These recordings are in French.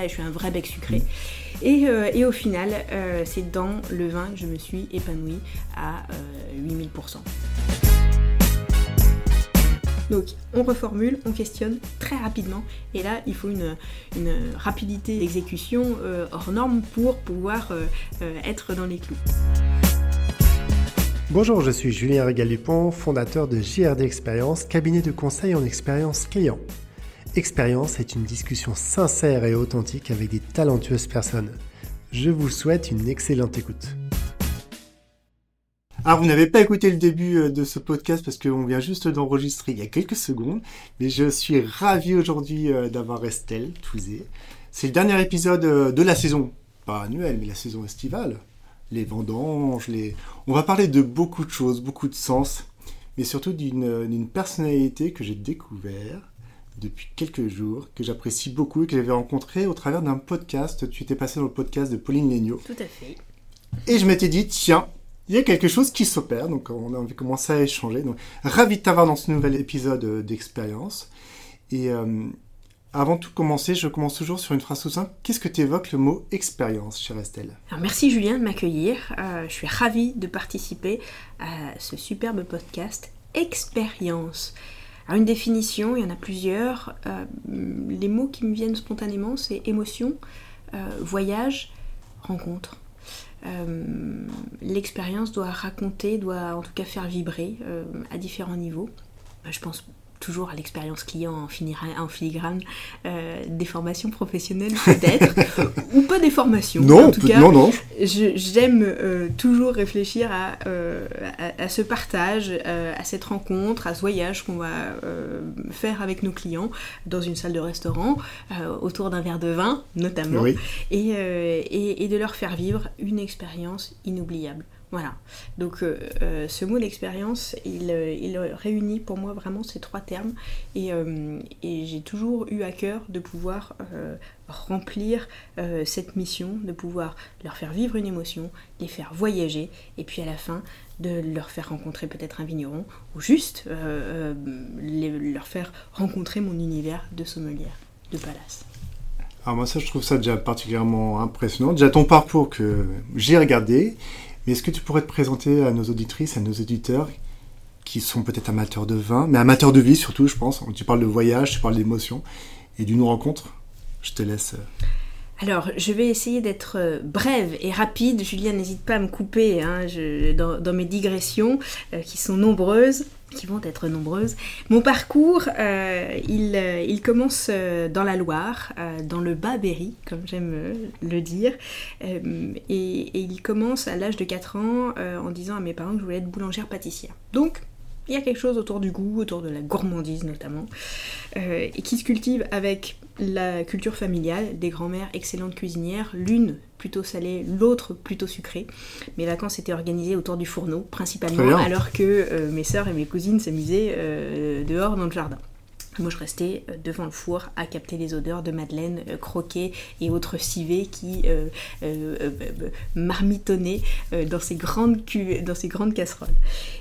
vrai, je suis un vrai bec sucré. Et, euh, et au final, euh, c'est dans le vin que je me suis épanouie à 8000%. Donc on reformule, on questionne très rapidement et là il faut une, rapidité d'exécution hors norme pour pouvoir être dans les clous. Bonjour, je suis Julien Régal-Dupont, fondateur de JRD Expérience, cabinet de conseil en expérience client. Expérience est une discussion sincère et authentique avec des talentueuses personnes. Je vous souhaite une excellente écoute. Alors, vous n'avez pas écouté le début euh, de ce podcast parce qu'on vient juste d'enregistrer il y a quelques secondes, mais je suis ravi aujourd'hui euh, d'avoir Estelle Touzé. C'est le dernier épisode euh, de la saison, pas annuelle, mais la saison estivale les vendanges, les... On va parler de beaucoup de choses, beaucoup de sens, mais surtout d'une personnalité que j'ai découvert depuis quelques jours, que j'apprécie beaucoup et que j'avais rencontré au travers d'un podcast. Tu étais passé dans le podcast de Pauline Legnaud. Tout à fait. Et je m'étais dit, tiens, il y a quelque chose qui s'opère, donc on a commencé à échanger. Donc, ravi de t'avoir dans ce nouvel épisode euh, d'expérience. Et euh, avant de tout commencer, je commence toujours sur une phrase tout simple. Qu'est-ce que tu évoques le mot expérience, chère Estelle? Alors, Merci Julien de m'accueillir. Euh, je suis ravie de participer à ce superbe podcast Expérience. Alors une définition, il y en a plusieurs. Euh, les mots qui me viennent spontanément, c'est émotion, euh, voyage, rencontre. L'expérience doit raconter, doit en tout cas faire vibrer à différents niveaux. Je pense toujours à l'expérience client en, en filigrane, euh, des formations professionnelles peut-être, ou pas des formations. Non, en tout cas, non, non. J'aime euh, toujours réfléchir à, euh, à, ce partage, à cette rencontre, à ce voyage qu'on va faire avec nos clients dans une salle de restaurant, autour d'un verre de vin notamment, et, et, et de leur faire vivre une expérience inoubliable. Voilà. Donc euh, euh, ce mot d'expérience, il, euh, il, réunit pour moi vraiment ces trois termes et, j'ai toujours eu à cœur de pouvoir remplir cette mission, de pouvoir leur faire vivre une émotion, les faire voyager et puis à la fin de leur faire rencontrer peut-être un vigneron ou juste leur faire rencontrer mon univers de sommelière, de palace. Alors moi ça je trouve ça déjà particulièrement impressionnant. Déjà ton parcours que j'ai regardé est-ce que tu pourrais te présenter à nos auditrices, à nos auditeurs qui sont peut-être amateurs de vin, mais amateurs de vie surtout, je pense. Tu parles de voyage, tu parles d'émotion et d'une rencontre. Je te laisse. Euh. Alors, je vais essayer d'être euh, brève et rapide. Julien, n'hésite pas à me couper hein, dans, mes digressions, euh, qui sont nombreuses qui vont être nombreuses. Mon parcours, euh, euh, il, commence euh, dans la Loire, dans le Bas-Berry, comme j'aime le dire. Et, il commence à l'âge de 4 ans en disant à mes parents que je voulais être boulangère pâtissière. Donc, il y a quelque chose autour du goût, autour de la gourmandise notamment, et qui se cultive avec la culture familiale, des grands-mères excellentes cuisinières, l'une plutôt salée, l'autre plutôt sucrée. Mes vacances étaient organisées autour du fourneau, principalement, alors que euh, mes sœurs et mes cousines s'amusaient euh, dehors dans le jardin. Moi, je restais euh, devant le four à capter les odeurs de madeleine croquées et autres civets qui marmitonnaient dans ces, grandes dans ces grandes casseroles.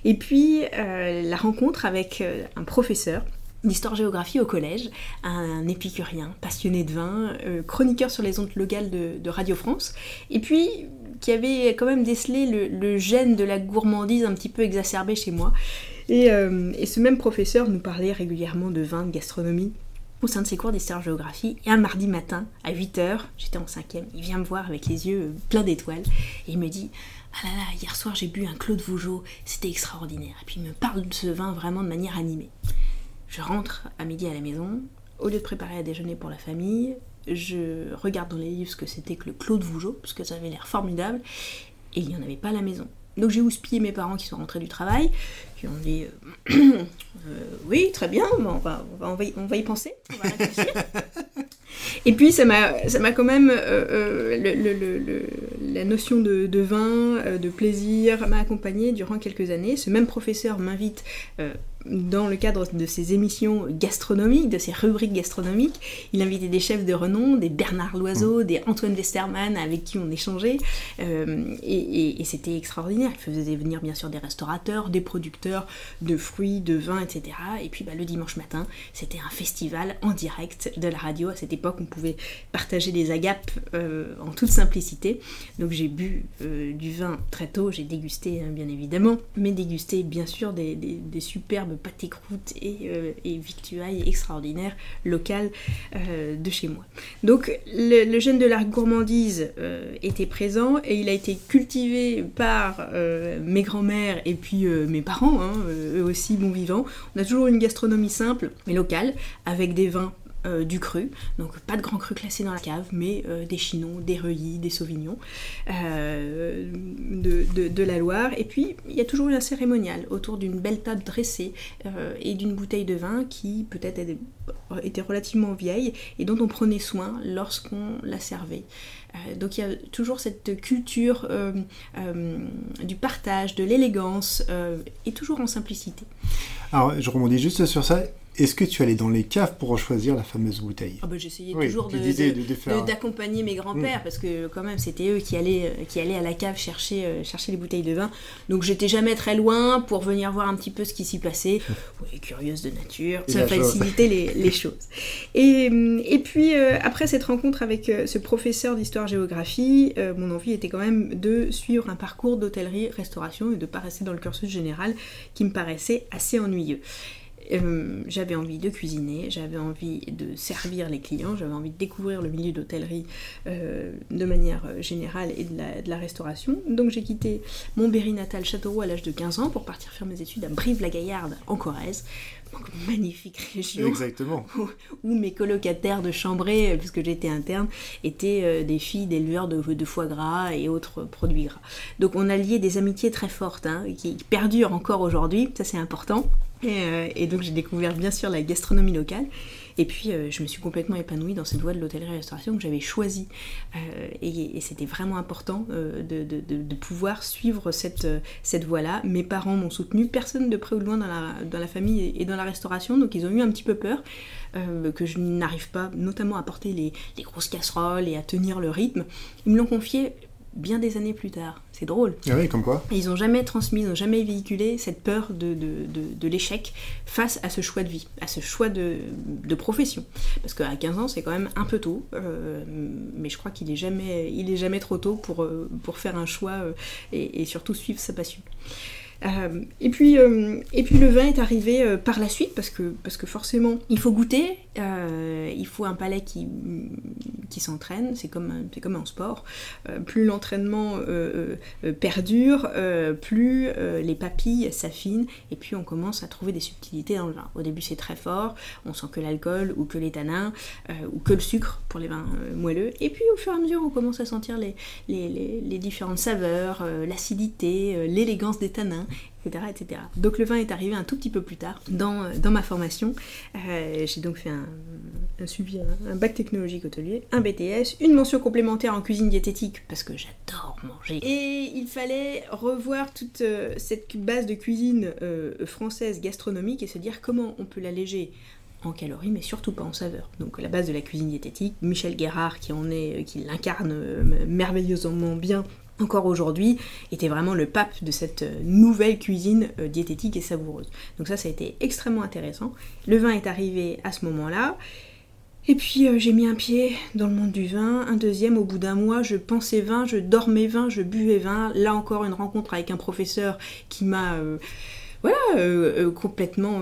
Et puis, la rencontre avec un professeur d'histoire-géographie au collège, un épicurien, passionné de vin, euh, chroniqueur sur les ondes locales de, Radio France, et puis qui avait quand même décelé le, gène de la gourmandise un petit peu exacerbé chez moi. Euh, et, ce même professeur nous parlait régulièrement de vin, de gastronomie, au sein de ses cours d'histoire-géographie. Et un mardi matin, à 8h, j'étais en cinquième, il vient me voir avec les yeux pleins d'étoiles, et il me dit ah là là, hier soir j'ai bu un Claude Vougeot, c'était extraordinaire. Et puis il me parle de ce vin vraiment de manière animée. Je rentre à midi à la maison, au lieu de préparer à déjeuner pour la famille, je regarde dans les livres ce que c'était que le Claude Vougeot, parce que ça avait l'air formidable, et il n'y en avait pas à la maison. Donc j'ai houspillé mes parents qui sont rentrés du travail, qui ont dit euh, euh, Oui, très bien, on, va, on, va, on, va y, penser, on va réfléchir. Et puis ça m'a quand même, euh, le, la notion de, vin, de plaisir m'a accompagnée durant quelques années. Ce même professeur m'invite dans le cadre de ses émissions gastronomiques, de ses rubriques gastronomiques. Il invitait des chefs de renom, des Bernard Loiseau, des Antoine Westermann avec qui on échangeait. Euh, et, c'était extraordinaire. Il faisait venir bien sûr des restaurateurs, des producteurs de fruits, de vins, etc. Et puis bah, le dimanche matin, c'était un festival en direct de la radio. À cette époque, on pouvait partager des agapes euh, en toute simplicité. Donc j'ai bu euh, du vin très tôt, j'ai dégusté hein, bien évidemment, mais dégusté bien sûr des, des superbes pâté croûte et, euh, et victuailles extraordinaires locales euh, de chez moi. Donc le, gène de la gourmandise euh, était présent et il a été cultivé par mes grands-mères et puis mes parents, hein, eux aussi bons vivants. On a toujours une gastronomie simple mais locale avec des vins euh, du cru, donc pas de grand cru classé dans la cave, mais euh, des chinons, des reuillis, des sauvignons euh, de, la Loire. Et puis il y a toujours eu un cérémonial autour d'une belle table dressée et d'une bouteille de vin qui peut-être était relativement vieille et dont on prenait soin lorsqu'on la servait. donc il y a toujours cette culture du partage, de l'élégance et toujours en simplicité. Alors je rebondis juste sur ça. Est-ce que tu allais dans les caves pour choisir la fameuse bouteille? Ah bah, J'essayais toujours d'accompagner mes grands-pères, mm. parce que quand même c'était eux qui allaient, euh, qui allaient à la cave chercher, euh, chercher les bouteilles de vin. Donc j'étais jamais très loin pour venir voir un petit peu ce qui s'y passait. Oui, curieuse de nature, ça facilitait les, les, choses. Et, euh, et puis après cette rencontre avec ce professeur d'histoire-géographie, mon envie était quand même de suivre un parcours d'hôtellerie-restauration et de ne pas rester dans le cursus général qui me paraissait assez ennuyeux. Euh, j'avais envie de cuisiner, j'avais envie de servir les clients, j'avais envie de découvrir le milieu d'hôtellerie euh, de manière euh, générale et de la, restauration. Donc j'ai quitté mon Berry natal Châteauroux à l'âge de 15 ans pour partir faire mes études à Brive-la-Gaillarde en Corrèze. Donc, magnifique région. Exactement. Où, mes colocataires de chambrée, puisque j'étais interne, étaient des filles d'éleveurs de, de, foie gras et autres produits gras. Donc on a lié des amitiés très fortes, hein, qui perdurent encore aujourd'hui, ça c'est important. Euh, et, donc j'ai découvert bien sûr la gastronomie locale. Et puis euh, je me suis complètement épanouie dans cette voie de l'hôtellerie-restauration que j'avais choisie. Euh, et, c'était vraiment important de, pouvoir suivre cette, cette voie-là. Mes parents m'ont soutenue, personne de près ou de loin dans la, dans la famille et dans la restauration, donc ils ont eu un petit peu peur que je n'arrive pas notamment à porter les, les grosses casseroles et à tenir le rythme. Ils me l'ont confié bien des années plus tard. C'est drôle. Ah oui, comme quoi ils n'ont jamais transmis, ils n'ont jamais véhiculé cette peur de, de, de, l'échec face à ce choix de vie, à ce choix de, profession. Parce qu'à 15 ans, c'est quand même un peu tôt, euh, mais je crois qu'il est jamais, il est jamais trop tôt pour, euh, pour faire un choix euh, et, et, surtout suivre sa passion. Euh, et, puis, et puis le vin est arrivé par la suite parce que, parce que forcément il faut goûter, il faut un palais qui, s'entraîne, c'est comme, comme en sport. plus l'entraînement perdure, plus les papilles s'affinent et puis on commence à trouver des subtilités dans le vin. Au début c'est très fort, on sent que l'alcool ou que les tanins ou que le sucre pour les vins moelleux. Et puis au fur et à mesure on commence à sentir les différentes saveurs, l'acidité, l'élégance des tanins etc., etc. Donc le vin est arrivé un tout petit peu plus tard dans, euh, ma formation. Euh, j'ai donc fait un, suivi, un, bac technologique hôtelier, un BTS, une mention complémentaire en cuisine diététique parce que j'adore manger. Et il fallait revoir toute euh, cette base de cuisine française gastronomique et se dire comment on peut l'alléger en calories, mais surtout pas en saveur. Donc la base de la cuisine diététique, Michel Guérard qui en est, qui l'incarne merveilleusement bien encore aujourd'hui, était vraiment le pape de cette euh, nouvelle cuisine euh, diététique et savoureuse. Donc ça, ça a été extrêmement intéressant. Le vin est arrivé à ce moment-là. Et puis euh, j'ai mis un pied dans le monde du vin, un deuxième au bout d'un mois, je pensais vin, je dormais vin, je buvais vin. Là encore une rencontre avec un professeur qui m'a voilà, complètement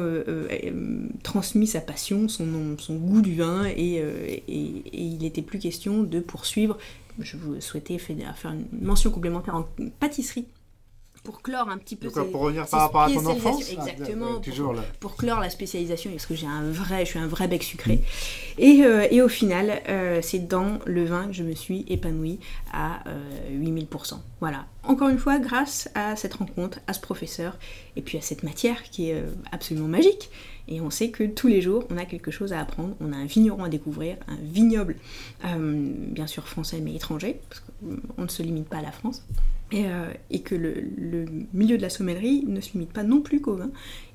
transmis sa passion, son, goût du vin, et, il n'était plus question de poursuivre je vous souhaitais faire une mention complémentaire en pâtisserie pour clore un petit peu. pour revenir par rapport à ton enfance ah, Exactement. toujours pour, pour, clore la spécialisation, parce que j'ai un vrai, je suis un vrai bec sucré. Et, euh, et, au final, euh, c'est dans le vin que je me suis épanouie à 8000%. Euh, voilà. Encore une fois, grâce à cette rencontre, à ce professeur, et puis à cette matière qui est absolument magique. Et on sait que tous les jours, on a quelque chose à apprendre, on a un vigneron à découvrir, un vignoble, bien sûr français mais étranger, parce qu'on ne se limite pas à la France. et, que le, milieu de la sommellerie ne se limite pas non plus qu'au vin.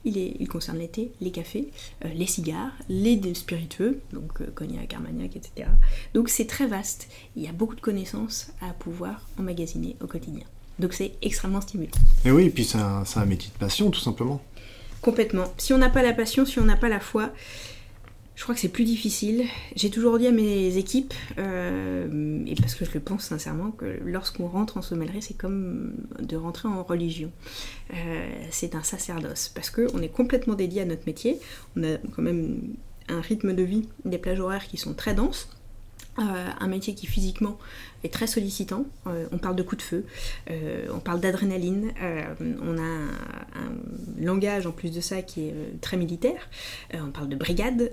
Il, est, il, concerne les thés, les cafés, les cigares, les spiritueux, donc cognac, armagnac, etc. Donc c'est très vaste. Il y a beaucoup de connaissances à pouvoir emmagasiner au quotidien. Donc c'est extrêmement stimulant. Et oui, et puis c'est un, métier de passion, tout simplement. Complètement. Si on n'a pas la passion, si on n'a pas la foi, je crois que c'est plus difficile. J'ai toujours dit à mes équipes, euh, et parce que je le pense sincèrement, que lorsqu'on rentre en sommellerie, c'est comme de rentrer en religion. Euh, c'est un sacerdoce, parce qu'on est complètement dédié à notre métier. On a quand même un rythme de vie, des plages horaires qui sont très denses. Euh, un métier qui physiquement est très sollicitant. Euh, on parle de coups de feu, euh, on parle d'adrénaline, on a un, langage en plus de ça qui est très militaire. on parle de brigade,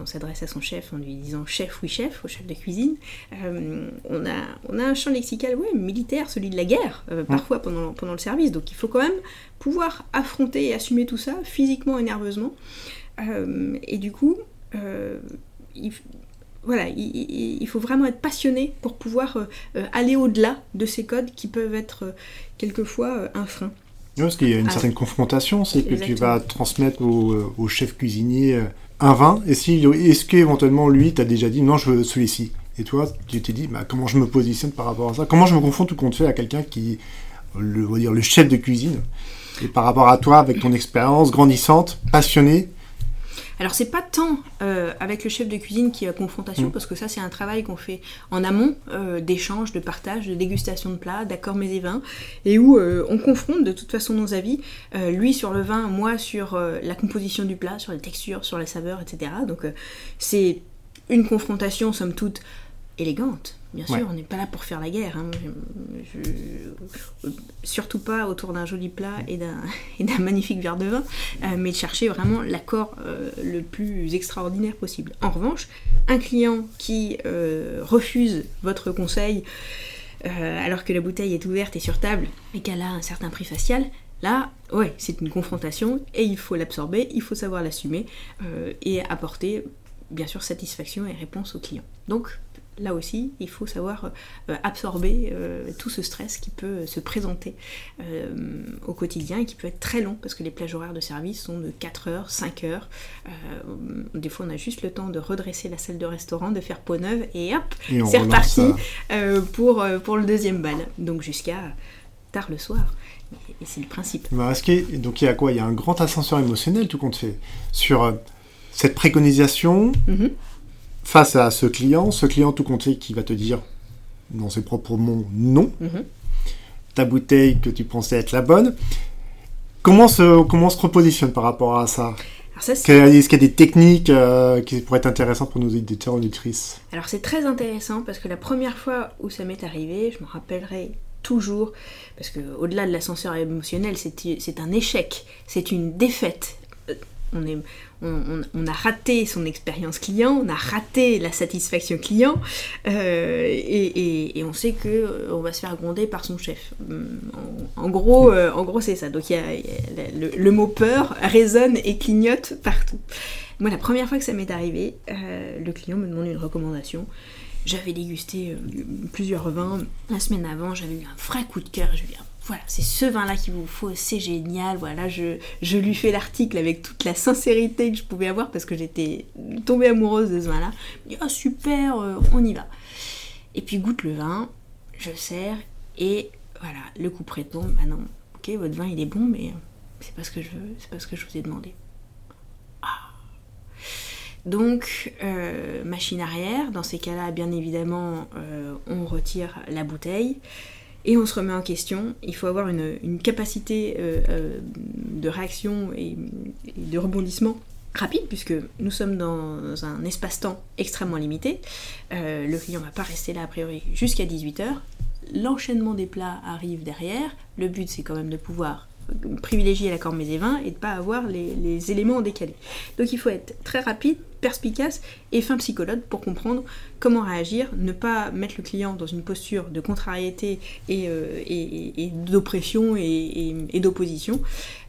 on s'adresse à son chef en lui disant chef, oui chef, au chef de cuisine. on, a, on a un champ lexical ouais, militaire, celui de la guerre, parfois pendant, pendant le service. Donc il faut quand même pouvoir affronter et assumer tout ça physiquement et nerveusement. et du coup, il, voilà, il, faut vraiment être passionné pour pouvoir euh, euh, aller au-delà de ces codes qui peuvent être euh, quelquefois un frein. Oui, parce qu'il y a une ah. certaine confrontation, c'est que tu vas transmettre au, chef cuisinier un vin, et si, est-ce qu'éventuellement lui t'a déjà dit non, je veux celui-ci? Et toi, tu t'es dit bah, comment je me positionne par rapport à ça? Comment je me confonds tout compte fait à quelqu'un qui, le, dire, le chef de cuisine, et par rapport à toi, avec ton expérience grandissante, passionné, alors c'est pas tant euh, avec le chef de cuisine qui a confrontation, mm. parce que ça c'est un travail qu'on fait en amont euh, d'échange, de partage, de dégustation de plats, d'accords mets et vins, et où euh, on confronte de toute façon nos avis, lui sur le vin, moi sur la composition du plat, sur les textures, sur les saveurs, etc. Donc c'est une confrontation somme toute élégante. Bien sûr, on n'est pas là pour faire la guerre. Hein. surtout pas autour d'un joli plat et d'un magnifique verre de vin, euh, mais de chercher vraiment l'accord euh, le plus extraordinaire possible. En revanche, un client qui euh, refuse votre conseil alors que la bouteille est ouverte et sur table et qu'elle a un certain prix facial, Là, ouais, c'est une confrontation et il faut l'absorber, il faut savoir l'assumer et apporter, bien sûr, satisfaction et réponse au client. Donc, là aussi, il faut savoir euh, absorber euh, tout ce stress qui peut se présenter euh, au quotidien et qui peut être très long parce que les plages horaires de service sont de 4 heures, 5 heures. des fois, on a juste le temps de redresser la salle de restaurant, de faire peau neuve et hop, c'est reparti pour, pour le deuxième bal. Donc jusqu'à tard le soir. Et, c'est le principe. Bah, donc il y a quoi? Il y a un grand ascenseur émotionnel, tout compte fait, sur cette préconisation. Mm-hmm face à ce client, ce client tout compté qui va te dire, dans ses propres mots, non, mhm. ta bouteille que tu pensais être la bonne, comment se, comment se repositionne par rapport à ça? Est-ce qu'il y a des techniques euh, qui pourraient être intéressantes pour nos éditeurs auditrices? Alors c'est très intéressant parce que la première fois où ça m'est arrivé, je me rappellerai toujours, parce que au-delà de l'ascenseur émotionnel, c'est un échec, c'est une défaite. Euh, on est, on, a raté son expérience client, on a raté la satisfaction client, euh, et, on sait que euh, on va se faire gronder par son chef. En, gros, euh, en gros c'est ça. Donc le, mot peur résonne et clignote partout. Moi, la première fois que ça m'est arrivé, le client me demande une recommandation. J'avais dégusté plusieurs vins la semaine avant, j'avais eu un vrai coup de cœur. Je ai voilà, c'est ce vin-là qu'il vous faut, c'est génial. Voilà, je, lui fais l'article avec toute la sincérité que je pouvais avoir parce que j'étais tombée amoureuse de ce vin-là. Ah super, euh, on y va. Et puis goûte le vin, je sers, et voilà, le coup tombe. Ah non, ok, votre vin il est bon, mais c'est pas ce que je veux, c'est pas ce que je vous ai demandé. Ah. Donc, euh, machine arrière, dans ces cas-là, bien évidemment, euh, on retire la bouteille et on se remet en question. Il faut avoir une, capacité euh, euh, de réaction et, de rebondissement rapide puisque nous sommes dans un espace-temps extrêmement limité. Euh, le client ne va pas rester là a priori jusqu'à 18h. L'enchaînement des plats arrive derrière. Le but c'est quand même de pouvoir privilégier l'accord mets et vins et de ne pas avoir les, éléments décalés. Donc il faut être très rapide, perspicace et fin psychologue pour comprendre comment réagir, ne pas mettre le client dans une posture de contrariété et, euh, et, d'oppression et, d'opposition,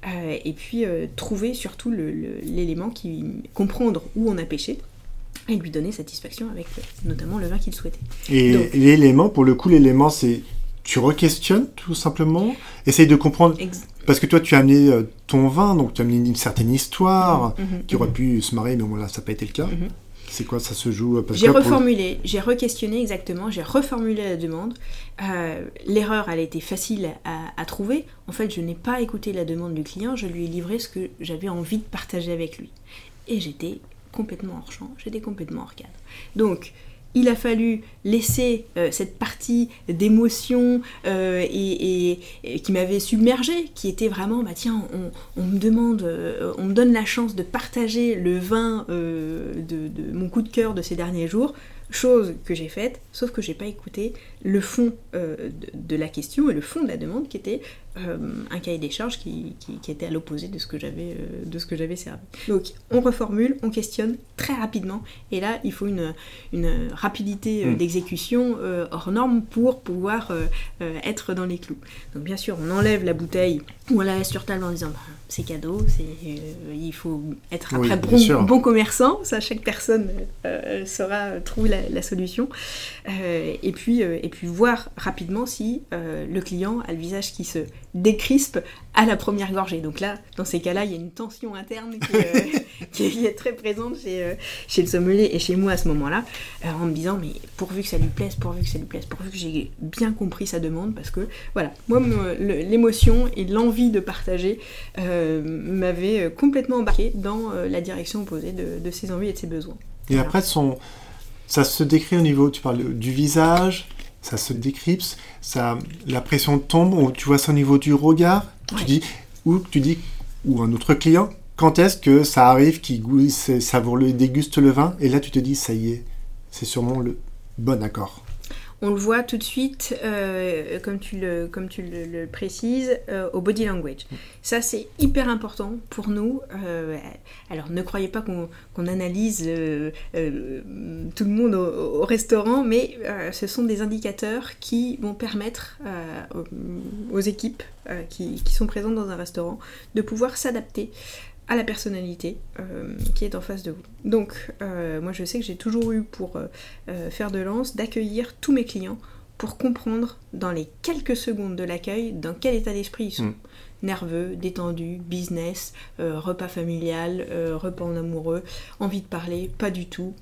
euh, et puis euh, trouver surtout l'élément qui comprendre où on a péché et lui donner satisfaction avec notamment le vin qu'il souhaitait. Et l'élément, pour le coup, l'élément c'est tu re-questionnes tout simplement, essaye de comprendre. Parce que toi, tu as amené euh, ton vin, donc tu as amené une certaine histoire mhm, mhm, qui aurait mhm. pu se marier, mais bon, là, ça n'a pas été le cas. C'est quoi, ça se joue euh, J'ai reformulé, j'ai re-questionné exactement, j'ai reformulé la demande. Euh, l'erreur, elle a été facile à, trouver. En fait, je n'ai pas écouté la demande du client, je lui ai livré ce que j'avais envie de partager avec lui. Et j'étais complètement hors champ, j'étais complètement hors cadre. Donc, il a fallu laisser euh, cette partie d'émotion euh, qui m'avait submergé, qui était vraiment, bah tiens, on, me demande, euh, on me donne la chance de partager le vin de, mon coup de cœur de ces derniers jours. Chose que j'ai faite, sauf que j'ai pas écouté le fond de, la question et le fond de la demande qui était un cahier des charges qui, était à l'opposé de ce que j'avais euh, de ce que j'avais servi. Donc on reformule, on questionne très rapidement et là il faut une, une rapidité mm. d'exécution hors norme pour pouvoir être dans les clous. Donc bien sûr on enlève la bouteille ou on la laisse sur table en disant bah, c'est cadeau, il faut être un très bon, bon, commerçant, ça chaque personne saura trouver la, la solution. et puis et puis voir rapidement si euh, le client a le visage qui se décrispe à la première gorgée. Donc là, dans ces cas-là, il y a une tension interne qui, euh, est très présente chez, euh, chez, le sommelier et chez moi à ce moment-là, en me disant, mais pourvu que ça lui plaise, pourvu que ça lui plaise, pourvu que j'ai bien compris sa demande, parce que voilà, moi, l'émotion et l'envie de partager m'avaient complètement embarqué dans la direction opposée de, ses envies et de ses besoins. Et après, son... ça se décrit au niveau, tu parles du visage, ça se décrypte, ça, la pression tombe, tu vois ça au niveau du regard, tu dis, ou tu dis, ou un autre client, quand est-ce que ça arrive qu'il savoure le, déguste le vin, et là tu te dis, ça y est, c'est sûrement le bon accord on le voit tout de suite, euh, comme tu le, comme tu le, précises, euh, au body language. Ça, c'est hyper important pour nous. Euh, alors, ne croyez pas qu'on analyse tout le monde au, restaurant, mais ce sont des indicateurs qui vont permettre aux, équipes qui, qui, sont présentes dans un restaurant de pouvoir s'adapter à la personnalité euh, qui est en face de vous. Donc, euh, moi je sais que j'ai toujours eu pour euh, faire de lance d'accueillir tous mes clients pour comprendre dans les quelques secondes de l'accueil dans quel état d'esprit ils sont. Mm. Nerveux, détendus, business, repas familial, repas en amoureux, envie de parler, pas du tout.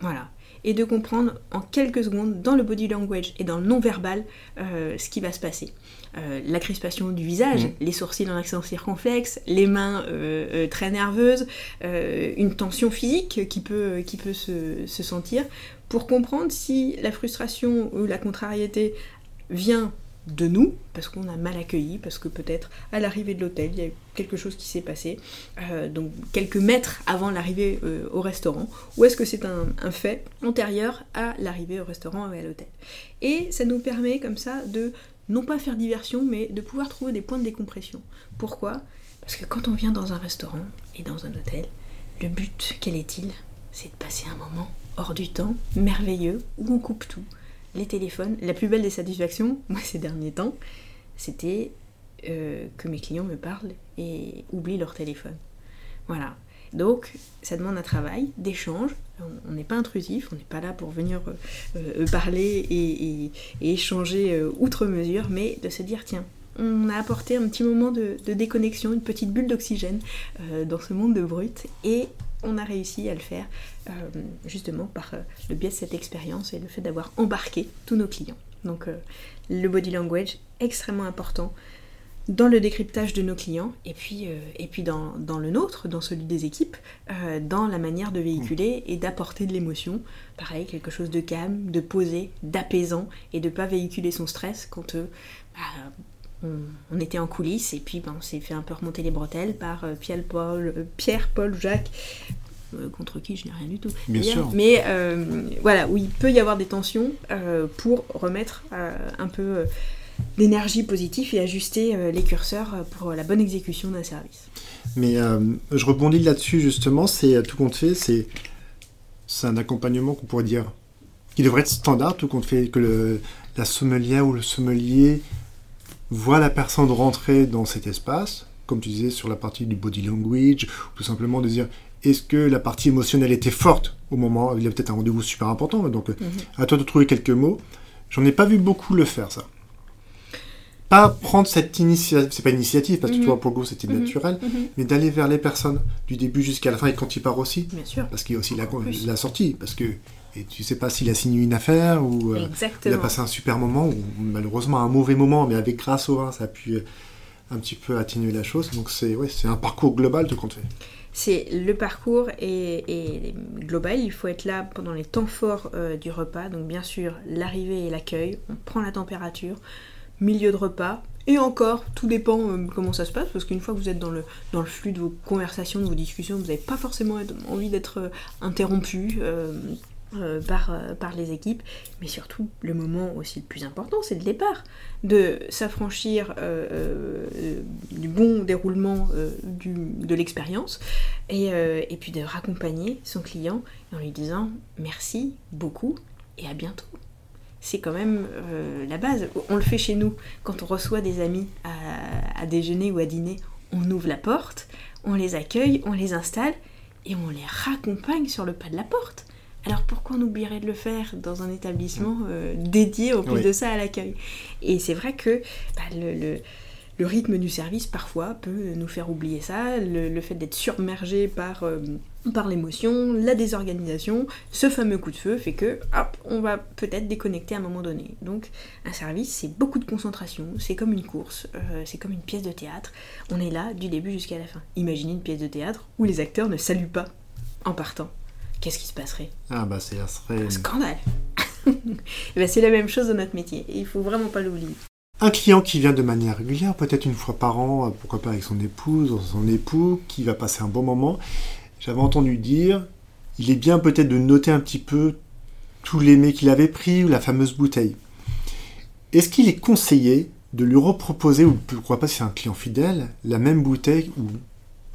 Voilà et de comprendre en quelques secondes dans le body language et dans le non-verbal ce qui va se passer. Euh, la crispation du visage, mm. les sourcils en accent circonflexe, les mains euh, euh, très nerveuses, une tension physique qui peut, qui peut se, sentir, pour comprendre si la frustration ou la contrariété vient de nous, parce qu'on a mal accueilli, parce que peut-être à l'arrivée de l'hôtel, il y a quelque chose qui s'est passé, donc quelques mètres avant l'arrivée au restaurant, ou est-ce que c'est un, un, fait antérieur à l'arrivée au restaurant et à l'hôtel. Et ça nous permet comme ça de non pas faire diversion, mais de pouvoir trouver des points de décompression. Pourquoi? Parce que quand on vient dans un restaurant et dans un hôtel, le but, quel est-il? C'est de passer un moment hors du temps, merveilleux, où on coupe tout. Les téléphones, la plus belle des satisfactions, moi ces derniers temps, c'était euh, que mes clients me parlent et oublient leur téléphone. Voilà. Donc, ça demande un travail d'échange. On n'est pas intrusif, on n'est pas là pour venir euh, euh, parler et, échanger euh, outre mesure, mais de se dire tiens, on a apporté un petit moment de, déconnexion, une petite bulle d'oxygène dans ce monde de brut et on a réussi à le faire justement par le biais de cette expérience et le fait d'avoir embarqué tous nos clients. Donc, le body language, extrêmement important dans le décryptage de nos clients et puis, euh, et puis dans, le nôtre, dans celui des équipes, euh, dans la manière de véhiculer et d'apporter de l'émotion. Pareil, quelque chose de calme, de posé, d'apaisant et de ne pas véhiculer son stress quand euh, bah, on, était en coulisses et puis ben, on s'est fait un peu remonter les bretelles par Pierre, Paul, Pierre, Paul, Jacques. contre qui je n'ai rien du tout. Bien sûr. Mais voilà, où il peut y avoir des tensions pour remettre un peu d'énergie positive et ajuster euh, les curseurs euh, pour la bonne exécution d'un service. Mais euh, je rebondis là-dessus justement, c'est tout compte fait, c'est un accompagnement qu'on pourrait dire qui devrait être standard, tout compte fait que le, la sommelière ou le sommelier voit la personne rentrer dans cet espace, comme tu disais sur la partie du body language, ou tout simplement de dire est-ce que la partie émotionnelle était forte au moment, il y a peut-être un rendez-vous super important, donc mhm. à toi de trouver quelques mots. J'en ai pas vu beaucoup le faire ça. Pas prendre cette initiative, c'est pas initiative parce que Mhm. toi pour le coup c'était Mhm. naturel, Mhm. mais d'aller vers les personnes du début jusqu'à la fin et quand il part aussi, Bien sûr. parce qu'il y a aussi la, sortie, parce que et tu sais pas s'il a signé une affaire ou euh, il a passé un super moment ou malheureusement un mauvais moment, mais avec grâce au vin ça a pu euh, un petit peu atténuer la chose. Donc c'est ouais, c'est un parcours global de compte fait. C'est le parcours est global. Il faut être là pendant les temps forts euh, du repas. Donc bien sûr, l'arrivée et l'accueil. On prend la température, milieu de repas. Et encore, tout dépend euh, comment ça se passe, parce qu'une fois que vous êtes dans le, flux de vos conversations, de vos discussions, vous n'avez pas forcément envie d'être euh, interrompu euh, par, par les équipes. Mais surtout, le moment aussi le plus important, c'est le départ. De s'affranchir du bon déroulement de l'expérience et, et puis de raccompagner son client en lui disant merci beaucoup et à bientôt. C'est quand même euh, la base. On le fait chez nous quand on reçoit des amis à, à déjeuner ou à dîner. On ouvre la porte, on les accueille, on les installe et on les raccompagne sur le pas de la porte. Alors pourquoi on oublierait de le faire dans un établissement euh, dédié en plus Oui. de ça à l'accueil? Et c'est vrai que bah, le, le- le rythme du service parfois peut nous faire oublier ça, le, le fait d'être submergé par, euh, par l'émotion, la désorganisation, ce fameux coup de feu fait que hop, on va peut-être déconnecter à un moment donné. Donc un service c'est beaucoup de concentration, c'est comme une course, euh, c'est comme une pièce de théâtre, on est là du début jusqu'à la fin. Imaginez une pièce de théâtre où les acteurs ne saluent pas en partant. Qu'est-ce qui se passerait? Ah bah c'est ça serait Un scandale Eh ben, C'est la même chose dans notre métier et il faut vraiment pas l'oublier. Un client qui vient de manière régulière, peut-être une fois par an, euh, pourquoi pas avec son épouse ou son époux, qui va passer un bon moment. J'avais entendu dire, il est bien peut-être de noter un petit peu tous les mets qu'il avait pris ou la fameuse bouteille. Est-ce qu'il est conseillé de lui reproposer, ou pourquoi pas si c'est un client fidèle, la même bouteille ou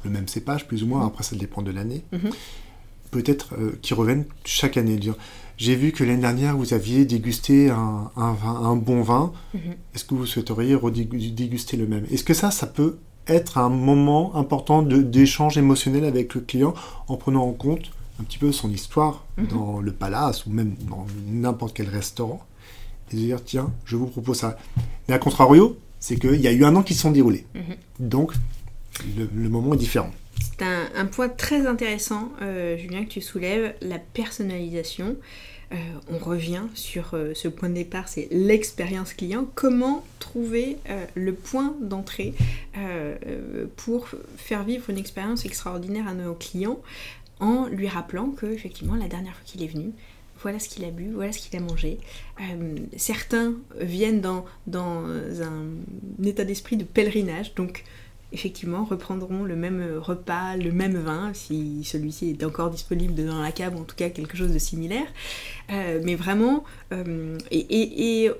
le même cépage, plus ou moins, après ça dépend de l'année, Mhm. peut-être euh, qui reviennent chaque année? Dire, J'ai vu que l'année dernière, vous aviez dégusté un, un vin- un bon vin. Mhm. Est-ce que vous souhaiteriez redéguster le même? Est-ce que ça, ça peut être un moment important d'échange émotionnel avec le client en prenant en compte un petit peu son histoire Mhm. dans le palace ou même dans n'importe quel restaurant et de dire tiens, je vous propose ça. Mais à contrario, c'est qu'il y a eu un an qui se sont déroulés. Mhm. Donc, le, moment est différent. C'est un, point très intéressant, euh, Julien, que tu soulèves, la personnalisation. Euh, on revient sur euh, ce point de départ, c'est l'expérience client. Comment trouver le point d'entrée pour faire vivre une expérience extraordinaire à nos clients en lui rappelant que effectivement la dernière fois qu'il est venu, voilà ce qu'il a bu, voilà ce qu'il a mangé. Certains viennent dans, dans un état d'esprit de pèlerinage, donc effectivement reprendront le même repas, le même vin, si celui-ci est encore disponible dans la cave, en tout cas quelque chose de similaire. Euh, mais vraiment, euh, et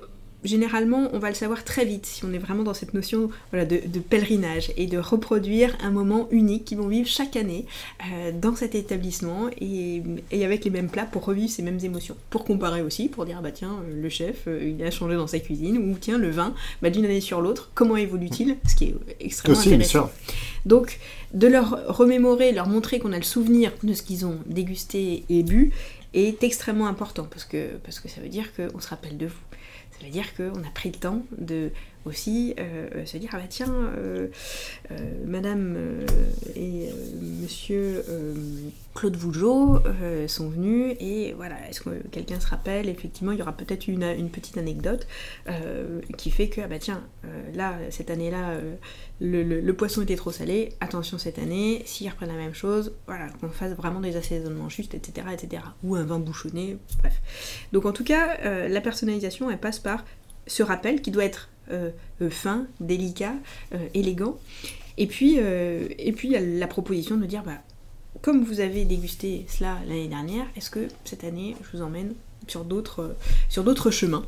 généralement, on va le savoir très vite si on est vraiment dans cette notion voilà, de, de pèlerinage et de reproduire un moment unique qu'ils vont vivre chaque année euh, dans cet établissement et, et avec les mêmes plats pour revivre ces mêmes émotions. Pour comparer aussi, pour dire, bah tiens, euh, le chef, euh, il a changé dans sa cuisine, ou tiens, le vin, bah, d'une année sur l'autre, comment évolue-t-il? Ce qui est extrêmement Aussi, bien intéressant. sûr. Donc, de leur remémorer, leur montrer qu'on a le souvenir de ce qu'ils ont dégusté et bu est extrêmement important parce que, parce que ça veut dire qu'on se rappelle de vous. Ça veut dire qu'on a pris le temps de aussi euh, se dire ah bah tiens euh, euh, madame et monsieur Claude Vougeot sont venus et voilà est-ce que quelqu'un se rappelle? Effectivement il y aura peut-être une, une petite anecdote qui fait que ah bah tiens là cette année là le, le- poisson était trop salé attention cette année s'ils reprennent la même chose voilà qu'on fasse vraiment des assaisonnements justes etc etc ou un vin bouchonné bref. Donc en tout cas la personnalisation elle passe par ce rappel qui doit être euh, euh, fin, délicat, euh, élégant. Et puis, et puis la proposition de dire, bah, comme vous avez dégusté cela l'année dernière, est-ce que cette année je vous emmène sur d'autres chemins?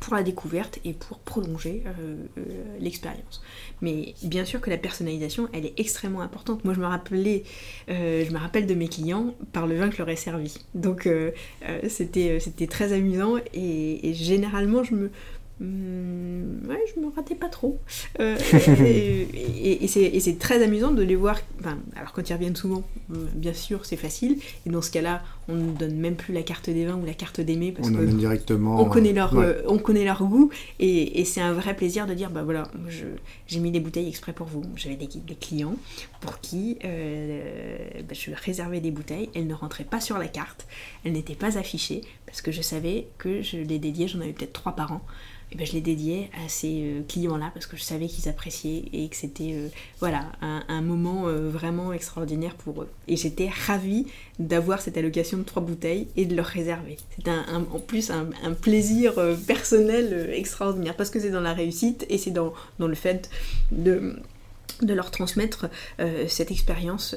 Pour la découverte et pour prolonger euh, euh, l'expérience. Mais bien sûr que la personnalisation, elle est extrêmement importante. Moi, je me rappelais, euh, je me rappelle de mes clients par le vin que leur ai servi. Donc, c'était, très amusant et généralement, je me, Hmm, ouais, je me ratais pas trop. Euh, et, et, c'est très amusant de les voir. Enfin, alors quand ils reviennent souvent, bien sûr, c'est facile. Et dans ce cas-là, on ne donne même plus la carte des vins ou la carte des parce on que directement. On connaît leur, euh, on connaît leur goût et, c'est un vrai plaisir de dire bah voilà, j'ai mis des bouteilles exprès pour vous. J'avais des, des, clients pour qui euh, bah, je réservais des bouteilles. Elles ne rentraient pas sur la carte, elles n'étaient pas affichées parce que je savais que je les dédiais. J'en avais peut-être trois par an. Eh ben, je les dédiais à ces euh, clients-là parce que je savais qu'ils appréciaient et que c'était euh, voilà, un, moment euh, vraiment extraordinaire pour eux. Et j'étais ravie d'avoir cette allocation de trois bouteilles et de leur réserver. C'était en plus un, plaisir personnel extraordinaire parce que c'est dans la réussite et c'est dans, dans, le fait de de leur transmettre cette expérience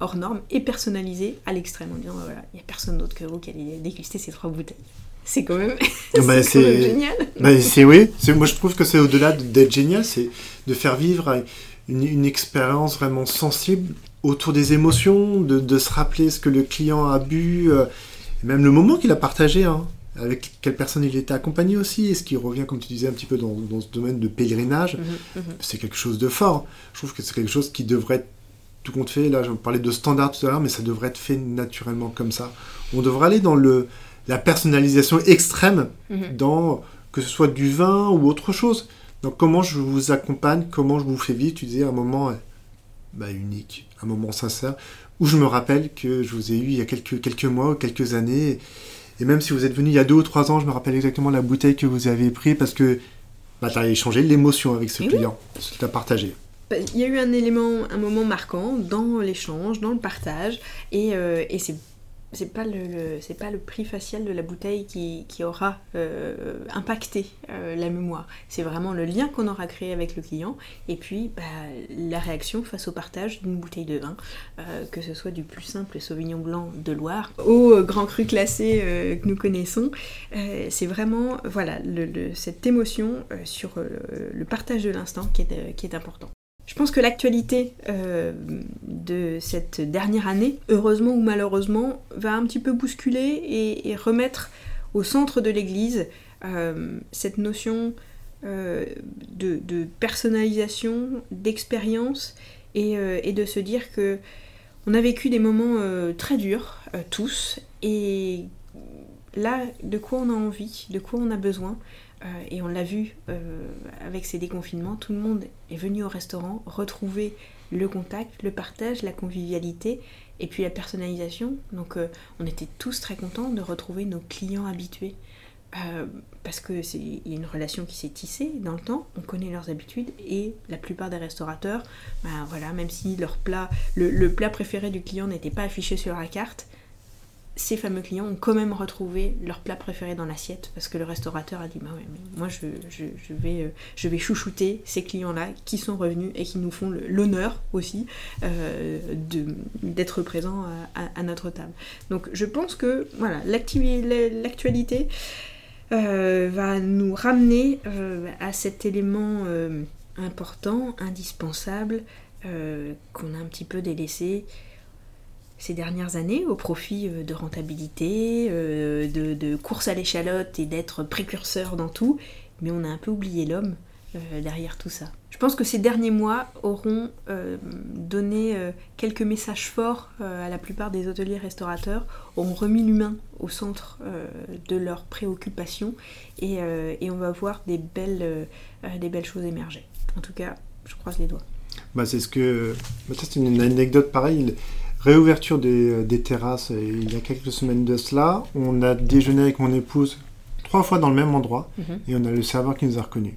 hors norme et personnalisée à l'extrême. En disant voilà, il n'y a personne d'autre que vous qui allez déguster ces trois bouteilles. C'est quand même, bah, génial. Bah, c'est oui, moi je trouve que c'est au-delà d'être génial, c'est de faire vivre une, expérience vraiment sensible autour des émotions, de, se rappeler ce que le client a bu, euh, même le moment qu'il a partagé, hein, avec quelle personne il était accompagné aussi, et ce qui revient, comme tu disais, un petit peu dans, ce domaine de pèlerinage, mhm, mhm. c'est quelque chose de fort. Je trouve que c'est quelque chose qui devrait être tout compte fait. Là, je parlais de standard tout à l'heure, mais ça devrait être fait naturellement comme ça. On devrait aller dans le la personnalisation extrême mhm. dans que ce soit du vin ou autre chose. Donc comment je vous accompagne, comment je vous fais vivre, tu disais un moment bah, unique, un moment sincère, où je me rappelle que je vous ai eu il y a quelques, quelques mois ou quelques années, et même si vous êtes venu il y a deux ou trois ans, je me rappelle exactement la bouteille que vous avez pris parce que bah, tu as échangé l'émotion avec ce client, ce que tu as partagé. Bah, il y a eu un élément, un moment marquant dans l'échange, dans le partage, et, euh, et c'est c'est pas le, c'est pas le prix facial de la bouteille qui, qui aura euh, impacté euh, la mémoire. C'est vraiment le lien qu'on aura créé avec le client et puis bah, la réaction face au partage d'une bouteille de vin, euh, que ce soit du plus simple Sauvignon blanc de Loire au grand cru classé que nous connaissons. c'est vraiment voilà cette émotion sur le, partage de l'instant qui est, qui est important. Je pense que l'actualité euh, de cette dernière année, heureusement ou malheureusement, va un petit peu bousculer et, remettre au centre de l'Église euh, cette notion euh, de, personnalisation, d'expérience et, de se dire que on a vécu des moments très durs, tous, et là, de quoi on a envie, de quoi on a besoin, et on l'a vu euh, avec ces déconfinements, tout le monde est venu au restaurant retrouver le contact, le partage, la convivialité et puis la personnalisation. Donc euh, on était tous très contents de retrouver nos clients habitués. parce que c'est une relation qui s'est tissée dans le temps, on connaît leurs habitudes et la plupart des restaurateurs, bah, voilà, même si leur plat, le plat préféré du client n'était pas affiché sur la carte, ces fameux clients ont quand même retrouvé leur plat préféré dans l'assiette parce que le restaurateur a dit bah ouais, moi je, vais, euh, je vais chouchouter ces clients-là qui sont revenus et qui nous font l'honneur aussi euh, d'être présents à, notre table. Donc je pense que voilà l'actualité euh, va nous ramener à cet élément important, indispensable qu'on a un petit peu délaissé ces dernières années au profit euh, de rentabilité, euh, de, course à l'échalote et d'être précurseur dans tout, mais on a un peu oublié l'homme euh, derrière tout ça. Je pense que ces derniers mois auront donné quelques messages forts à la plupart des hôteliers restaurateurs, auront remis l'humain au centre de leurs préoccupations et, on va voir des belles, des belles choses émerger. En tout cas, je croise les doigts. Bah, c'est ce que. Bah, c'est une anecdote pareille réouverture des, des, terrasses il y a quelques semaines de cela. On a déjeuné avec mon épouse trois fois dans le même endroit mhm. et on a le serveur qui nous a reconnus.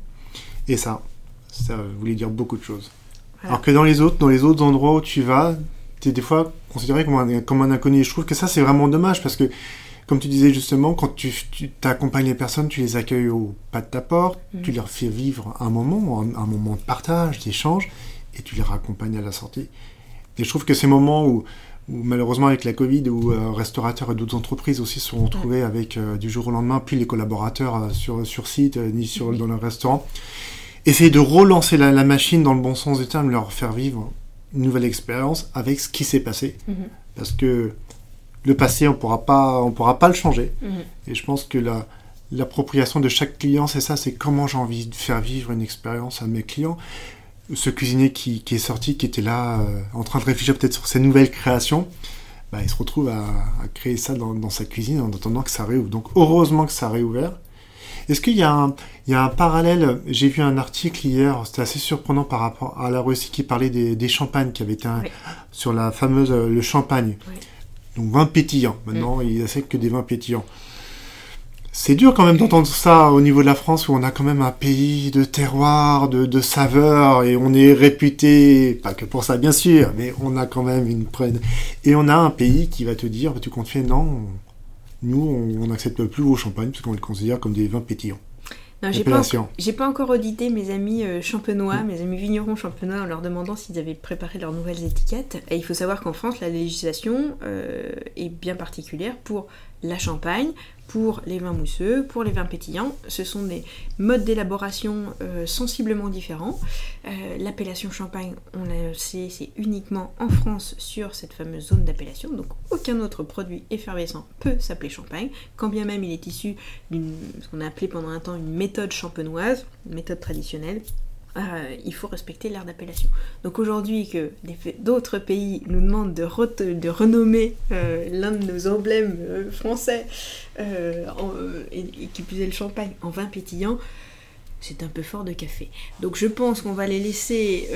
Et ça, ça voulait dire beaucoup de choses. Alors que dans les autres, dans les autres endroits où tu vas, tu es des fois considéré comme un, comme un inconnu. je trouve que ça, c'est vraiment dommage parce que, comme tu disais justement, quand tu, t'accompagnes les personnes, tu les accueilles au pas de ta porte, mhm. tu leur fais vivre un moment, un, un moment de partage, d'échange, et tu les raccompagnes à la sortie. Et je trouve que ces moments où, malheureusement avec la Covid, où euh, restaurateurs et d'autres entreprises aussi se sont retrouvés avec euh, du jour au lendemain, puis les collaborateurs euh, sur, sur site, ni sur, dans le restaurant, essayer de relancer la, machine dans le bon sens du terme, leur faire vivre une nouvelle expérience avec ce qui s'est passé. Mhm. Parce que le passé, on pourra pas, on pourra pas le changer. Mhm. Et je pense que la, l'appropriation de chaque client, c'est ça, c'est comment j'ai envie de faire vivre une expérience à mes clients. Ce cuisinier qui, est sorti, qui était là euh, en train de réfléchir peut-être sur ses nouvelles créations, bah, il se retrouve à, créer ça dans, sa cuisine en attendant que ça réouvre. Donc heureusement que ça a réouvert. Est-ce qu'il y, a un parallèle? J'ai vu un article hier, c'était assez surprenant par rapport à la Russie qui parlait des, champagnes, qui avait été sur la fameuse euh, le champagne. Donc vin pétillant. Maintenant, mm. il n'y a que des vins pétillants. C'est dur quand même d'entendre ça au niveau de la France où on a quand même un pays de terroir, de, de saveurs et on est réputé, pas que pour ça bien sûr, mais on a quand même une prenne. Et on a un pays qui va te dire, tu confies non, nous on n'accepte plus vos champagnes parce qu'on les considère comme des vins pétillants. Non, j'ai pas, pas, encore audité mes amis euh, champenois, mes amis vignerons champenois en leur demandant s'ils avaient préparé leurs nouvelles étiquettes. Et il faut savoir qu'en France, la législation euh, est bien particulière pour la champagne, pour les vins mousseux, pour les vins pétillants. Ce sont des modes d'élaboration euh, sensiblement différents. Euh, l'appellation champagne, on le sait, c'est uniquement en France sur cette fameuse zone d'appellation. Donc aucun autre produit effervescent peut s'appeler champagne, quand bien même il est issu d'une ce qu'on a appelé pendant un temps une méthode champenoise, une méthode traditionnelle euh, il faut respecter l'ère d'appellation. Donc aujourd'hui que d'autres pays nous demandent de, renommer euh, l'un de nos emblèmes euh, français qui plus le champagne en vin pétillant, c'est un peu fort de café. Donc je pense qu'on va les laisser,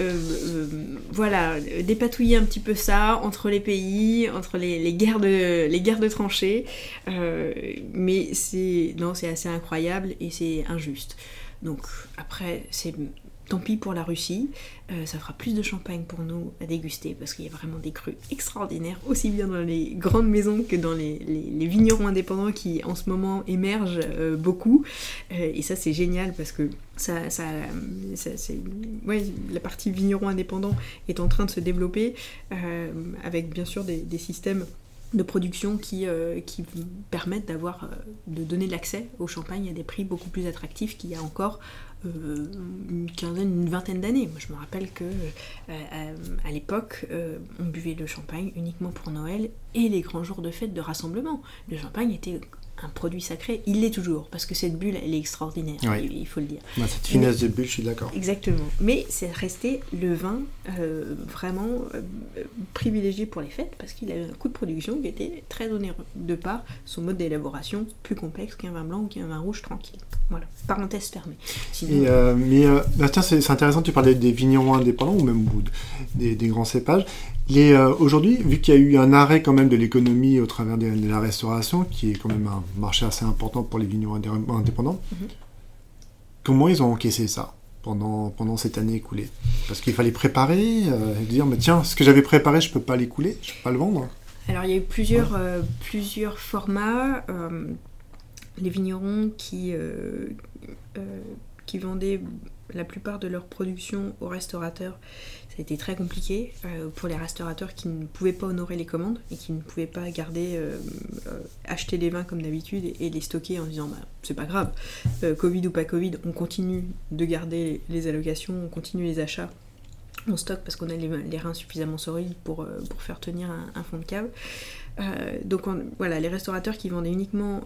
voilà, dépatouiller un petit peu ça entre les pays, entre les, guerres de les guerres de tranchées. mais non, c'est assez incroyable et c'est injuste. Donc après, c'est Tant pis pour la Russie, euh, ça fera plus de champagne pour nous à déguster parce qu'il y a vraiment des crus extraordinaires, aussi bien dans les grandes maisons que dans les, vignerons indépendants qui en ce moment émergent euh, beaucoup. Euh, et ça c'est génial parce que la partie vigneron indépendant est en train de se développer avec bien sûr des, systèmes de production qui, qui permettent d'avoir de donner l'accès au champagne à des prix beaucoup plus attractifs qu'il y a encore euh, une quinzaine, une vingtaine d'années. Moi, je me rappelle que euh, à, l'époque, euh, on buvait le champagne uniquement pour Noël et les grands jours de fête de rassemblement. Le champagne était un produit sacré, il l'est toujours, parce que cette bulle, elle est extraordinaire, il, faut le dire. cette finesse de bulle, je suis d'accord. Exactement. Mais c'est resté le vin euh, vraiment euh, privilégié pour les fêtes, parce qu'il a un coût de production qui était très onéreux, de par son mode d'élaboration plus complexe qu'un vin blanc ou qu'un vin rouge tranquille. Voilà, parenthèse fermée. Euh, mais bah, tiens, c'est intéressant, tu parlais des vignerons indépendants ou même des, des grands cépages. Euh, aujourd'hui, vu qu'il y a eu un arrêt quand même de l'économie au travers de, la restauration, qui est quand même un marché assez important pour les vignerons indépendants, mhm. comment ils ont encaissé ça pendant, pendant cette année écoulée? Parce qu'il fallait préparer, euh, dire, mais tiens, ce que j'avais préparé, je peux pas l'écouler, je peux pas le vendre. Alors il y a eu plusieurs, euh, plusieurs formats. les vignerons qui, qui vendaient la plupart de leur production aux restaurateurs ça a été très compliqué euh, pour les restaurateurs qui ne pouvaient pas honorer les commandes et qui ne pouvaient pas garder, euh, euh, acheter les vins comme d'habitude et, les stocker en disant bah, c'est pas grave, Covid ou pas Covid, on continue de garder les allocations, on continue les achats, on stocke parce qu'on a les, reins suffisamment solides pour, pour faire tenir un, fond de cave. Donc voilà, les restaurateurs qui vendaient uniquement,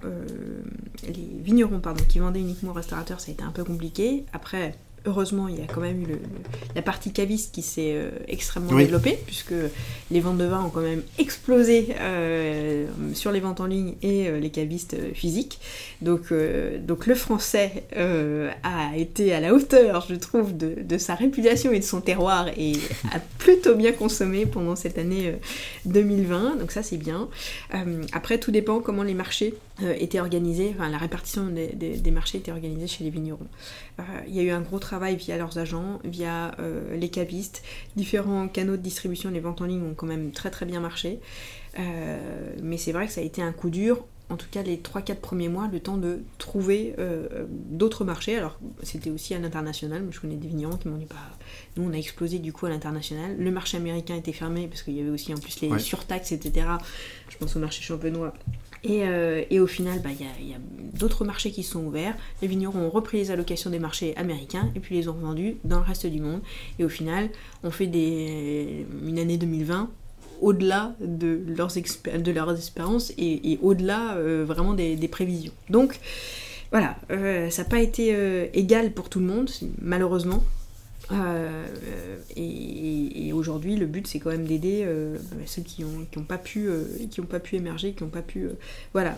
les vignerons pardon, qui vendaient uniquement aux restaurateurs, ça a été un peu compliqué. Après, heureusement, il y a quand même eu la partie caviste qui s'est euh, extrêmement développée, puisque les ventes de vin ont quand même explosé euh, sur les ventes en ligne et euh, les cavistes physiques. Donc, donc le français a été à la hauteur, je trouve, de, sa réputation et de son terroir et a plutôt bien consommé pendant cette année 2020. Donc ça, c'est bien. après, tout dépend comment les marchés étaient organisés, enfin la répartition des, des marchés était organisée chez les vignerons. il y a eu un gros travail via leurs agents, via euh, les cavistes, différents canaux de distribution, les ventes en ligne ont quand même très très bien marché. Euh, mais c'est vrai que ça a été un coup dur, en tout cas les 3-4 premiers mois, le temps de trouver euh, d'autres marchés. Alors c'était aussi à l'international, mais je connais des vignerons qui m'ont dit bah, nous on a explosé du coup à l'international. Le marché américain était fermé parce qu'il y avait aussi en plus les surtaxes, etc. Je pense au marché champenois euh, et, au final, bah, il y a, d'autres marchés qui sont ouverts. Les vignerons ont repris les allocations des marchés américains et puis les ont vendus dans le reste du monde. Et au final, on fait des, une année 2020 au-delà de leurs, de leurs espérances et, au-delà euh, vraiment des, prévisions. Donc, voilà, ça n'a pas été égal pour tout le monde, malheureusement. Euh, et, aujourd'hui, le but, c'est quand même d'aider euh, ceux qui n'ont pas, pu, euh, pas pu émerger, qui n'ont pas pu voilà,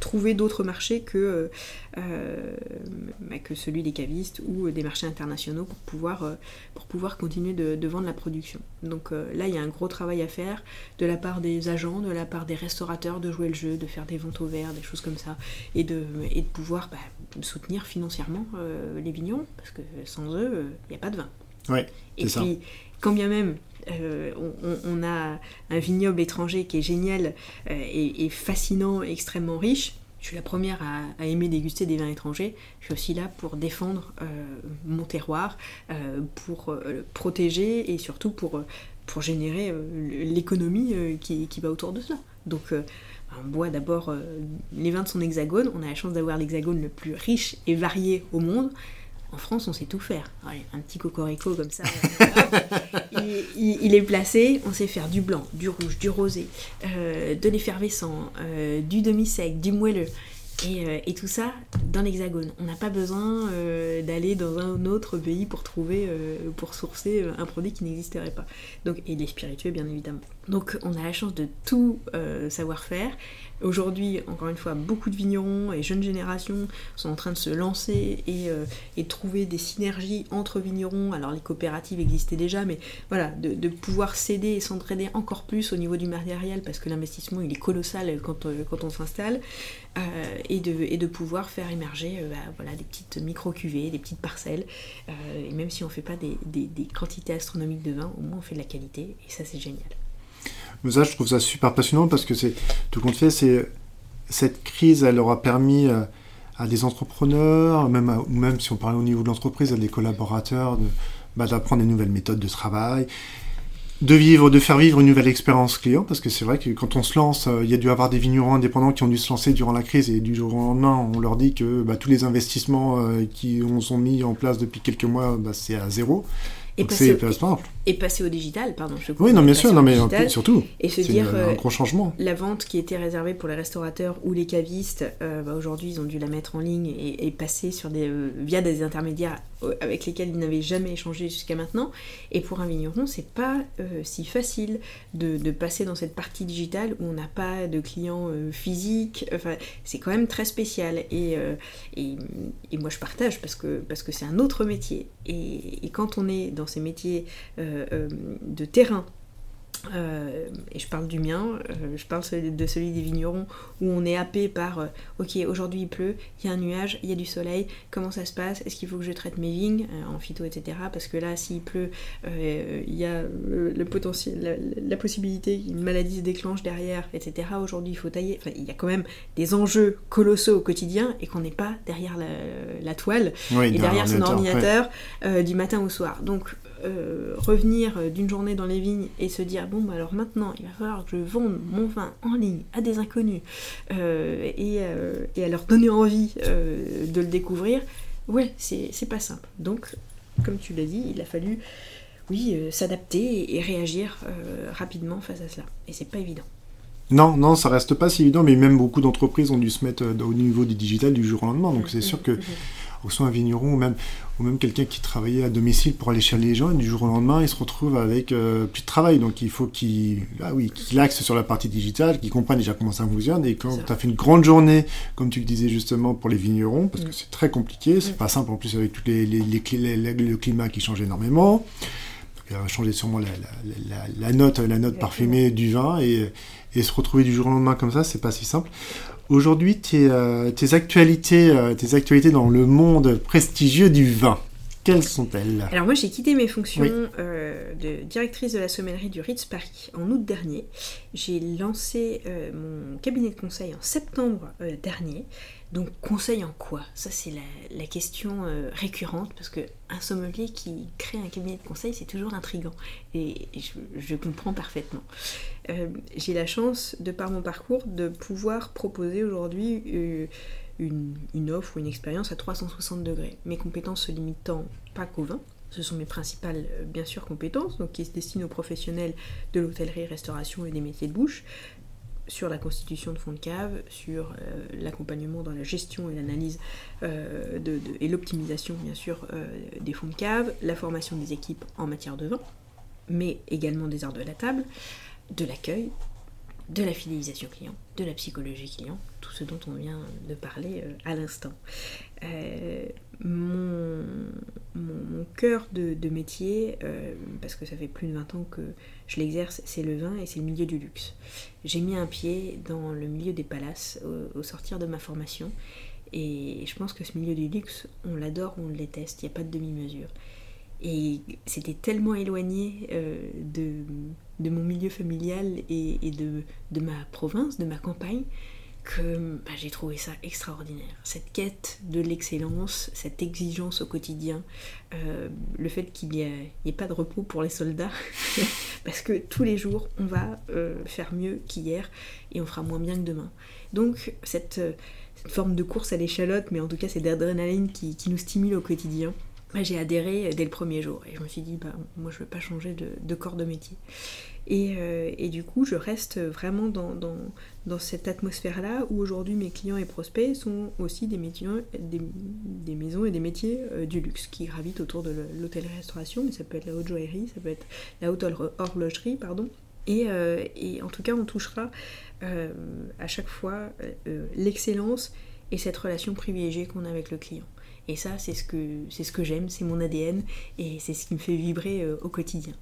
trouver d'autres marchés que, bah, que celui des cavistes ou des marchés internationaux pour pouvoir, pour pouvoir continuer de, vendre la production. Donc là, il y a un gros travail à faire de la part des agents, de la part des restaurateurs, de jouer le jeu, de faire des ventes au vert, des choses comme ça, et de, et de pouvoir bah, soutenir financièrement les vignerons, parce que sans eux, il n'y a pas de vin. Ouais, et puis, quand bien même euh, on, a un vignoble étranger qui est génial euh, et, fascinant, extrêmement riche, je suis la première à, aimer déguster des vins étrangers. Je suis aussi là pour défendre euh, mon terroir, pour le protéger et surtout pour, pour générer l'économie qui, qui, va autour de cela. Donc, on boit d'abord les vins de son hexagone. On a la chance d'avoir l'hexagone le plus riche et varié au monde. En France, on sait tout faire. un petit cocorico comme ça, il, est placé. On sait faire du blanc, du rouge, du rosé, euh, de l'effervescent, euh, du demi-sec, du moelleux. Euh, et, tout ça dans l'hexagone. On n'a pas besoin d'aller dans un autre pays pour trouver, pour sourcer un produit qui n'existerait pas. Donc, et les spiritueux, bien évidemment. Donc, on a la chance de tout savoir faire. Aujourd'hui, encore une fois, beaucoup de vignerons et jeunes générations sont en train de se lancer et, euh, de trouver des synergies entre vignerons. Alors les coopératives existaient déjà, mais voilà, de, pouvoir s'aider et s'entraider encore plus au niveau du matériel parce que l'investissement il est colossal quand, euh, on s'installe euh, et, de, pouvoir faire émerger bah, voilà, des petites micro-cuvées, des petites parcelles. et même si on ne fait pas des quantités astronomiques de vin, au moins on fait de la qualité et ça c'est génial. Mais ça, je trouve ça super passionnant parce que c'est tout compte fait, c'est cette crise, elle aura permis euh, à des entrepreneurs, même ou même si on parle au niveau de l'entreprise, à des collaborateurs, de, bah, d'apprendre des nouvelles méthodes de travail, de vivre, de faire vivre une nouvelle expérience client, parce que c'est vrai que quand on se lance, euh, il y a dû avoir des vignerons indépendants qui ont dû se lancer durant la crise et du jour au lendemain, on leur dit que bah, tous les investissements euh, qui ont sont mis en place depuis quelques mois, bah, c'est à zéro. Et passer, au, et, passer au digital, pardon. Je oui, non, bien sûr, non, mais surtout. Et se dire, un euh, gros changement. La vente qui était réservée pour les restaurateurs ou les cavistes, euh, bah, aujourd'hui, ils ont dû la mettre en ligne et, passer sur des, euh, via des intermédiaires avec lesquels ils n'avaient jamais échangé jusqu'à maintenant. Et pour un vigneron, c'est pas si facile de, de, passer dans cette partie digitale où on n'a pas de clients physiques. Enfin, c'est quand même très spécial. Et, et, et, moi, je partage parce que c'est parce que un autre métier. Et, quand on est dans ces métiers de terrain, euh, et je parle du mien, je parle de celui des vignerons où on est happé par ok aujourd'hui il pleut, il y a un nuage, il y a du soleil, comment ça se passe, est-ce qu'il faut que je traite mes vignes en phyto etc. Parce que là s'il pleut, il y a le, potentiel, la, possibilité qu'une maladie se déclenche derrière etc. Aujourd'hui il faut tailler, enfin il y a quand même des enjeux colossaux au quotidien et qu'on n'est pas derrière la, toile et derrière son ordinateur du matin au soir. Donc euh, revenir euh, d'une journée dans les vignes et se dire bon bah alors maintenant il va falloir que je vende mon vin en ligne à des inconnus euh, et, et, à leur donner envie de le découvrir, ouais c'est pas simple. Donc comme tu l'as dit, il a fallu oui s'adapter et, réagir rapidement face à cela. Et c'est pas évident. Non, non, ça reste pas si évident, mais même beaucoup d'entreprises ont dû se mettre au niveau du digital du jour au lendemain. Donc c'est sûr que soit un vigneron ou même, ou même quelqu'un qui travaillait à domicile pour aller chez les gens, et du jour au lendemain, il se retrouve avec euh, plus de travail. Donc il faut qu'il ah oui, qu'il axe sur la partie digitale, qu'il comprenne déjà comment ça fonctionne. Et quand tu as fait une grande journée, comme tu le disais justement pour les vignerons, parce que mm. c'est très compliqué, c'est pas simple en plus avec les, les, le climat qui change énormément. Il a changé sûrement la, la, la, note, la note parfumée du vin et, et se retrouver du jour au lendemain comme ça, c'est pas si simple. Aujourd'hui, tes, euh, tes, actualités, euh, tes actualités dans le monde prestigieux du vin, quelles sont-elles? Alors moi j'ai quitté mes fonctions euh, de directrice de la sommellerie du Ritz Paris en août dernier. J'ai lancé mon cabinet de conseil en septembre dernier. Donc conseil en quoi? Ça c'est la, question euh, récurrente parce que un sommelier qui crée un cabinet de conseil c'est toujours intrigant et, je, comprends parfaitement. Euh, j'ai la chance de par mon parcours de pouvoir proposer aujourd'hui euh, une, une, offre ou une expérience à 360 degrés. Mes compétences se limitant pas qu'au vin, ce sont mes principales, bien sûr, compétences, donc qui se destinent aux professionnels de l'hôtellerie, restauration et des métiers de bouche, sur la constitution de fonds de cave, sur l'accompagnement dans la gestion et l'analyse et l'optimisation bien sûr des fonds de cave, la formation des équipes en matière de vin, mais également des arts de la table, de l'accueil, de la fidélisation client, de la psychologie client, tout ce dont on vient de parler euh, à l'instant. Euh, mon, cœur de, métier, euh, parce que ça fait plus de 20 ans que je l'exerce, c'est le vin et c'est le milieu du luxe. J'ai mis un pied dans le milieu des palaces au, sortir de ma formation et je pense que ce milieu du luxe, on l'adore ou on le déteste, il n'y a pas de demi-mesure. Et c'était tellement éloigné de, de mon milieu familial et, de, ma province, de ma campagne, que bah, j'ai trouvé ça extraordinaire. Cette quête de l'excellence, cette exigence au quotidien, euh, le fait qu'il n'y ait, pas de repos pour les soldats, parce que tous les jours on va euh, faire mieux qu'hier et on fera moins bien que demain. Donc cette, forme de course à l'échalote, mais en tout cas c'est d'adrénaline qui, nous stimule au quotidien, j'ai adhéré dès le premier jour et je me suis dit bah, moi je veux pas changer de, corps de métier. Euh, et, du coup, je reste vraiment dans, cette atmosphère-là où aujourd'hui mes clients et prospects sont aussi des, métiers, des, maisons et des métiers euh, du luxe qui gravitent autour de l'hôtellerie-restauration, mais ça peut être la haute joaillerie, ça peut être la haute horlogerie, pardon. Euh, et en tout cas, on touchera à chaque fois l'excellence et cette relation privilégiée qu'on a avec le client. Et ça, c'est ce que, j'aime, c'est mon ADN et c'est ce qui me fait vibrer au quotidien.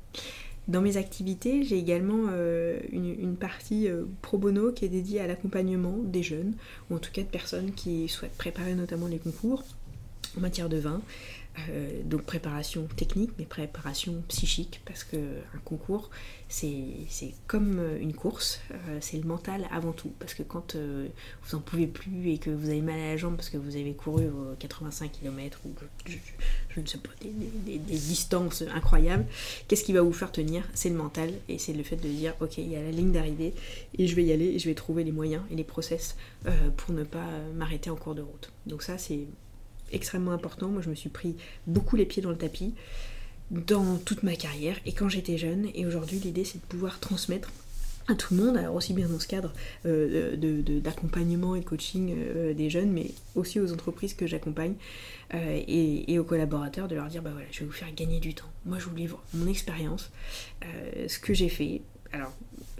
Dans mes activités, j'ai également euh, une, partie euh, pro bono qui est dédiée à l'accompagnement des jeunes, ou en tout cas de personnes qui souhaitent préparer notamment les concours en matière de vin. Euh, donc préparation technique, mais préparation psychique, parce qu'un concours, c'est comme une course, euh, c'est le mental avant tout. Parce que quand euh, vous en pouvez plus et que vous avez mal à la jambe parce que vous avez couru 85 km ou je, ne sais pas, des, distances incroyables, qu'est-ce qui va vous faire tenir? C'est le mental et c'est le fait de dire ok, il y a la ligne d'arrivée et je vais y aller et je vais trouver les moyens et les process pour ne pas m'arrêter en cours de route. Donc ça, c'est extrêmement important. Moi, je me suis pris beaucoup les pieds dans le tapis dans toute ma carrière et quand j'étais jeune. Et aujourd'hui, l'idée, c'est de pouvoir transmettre à tout le monde, alors aussi bien dans ce cadre euh, d'accompagnement et de coaching euh, des jeunes, mais aussi aux entreprises que j'accompagne euh, et, aux collaborateurs, de leur dire, bah voilà, je vais vous faire gagner du temps. Moi, je vous livre mon expérience, ce que j'ai fait, alors,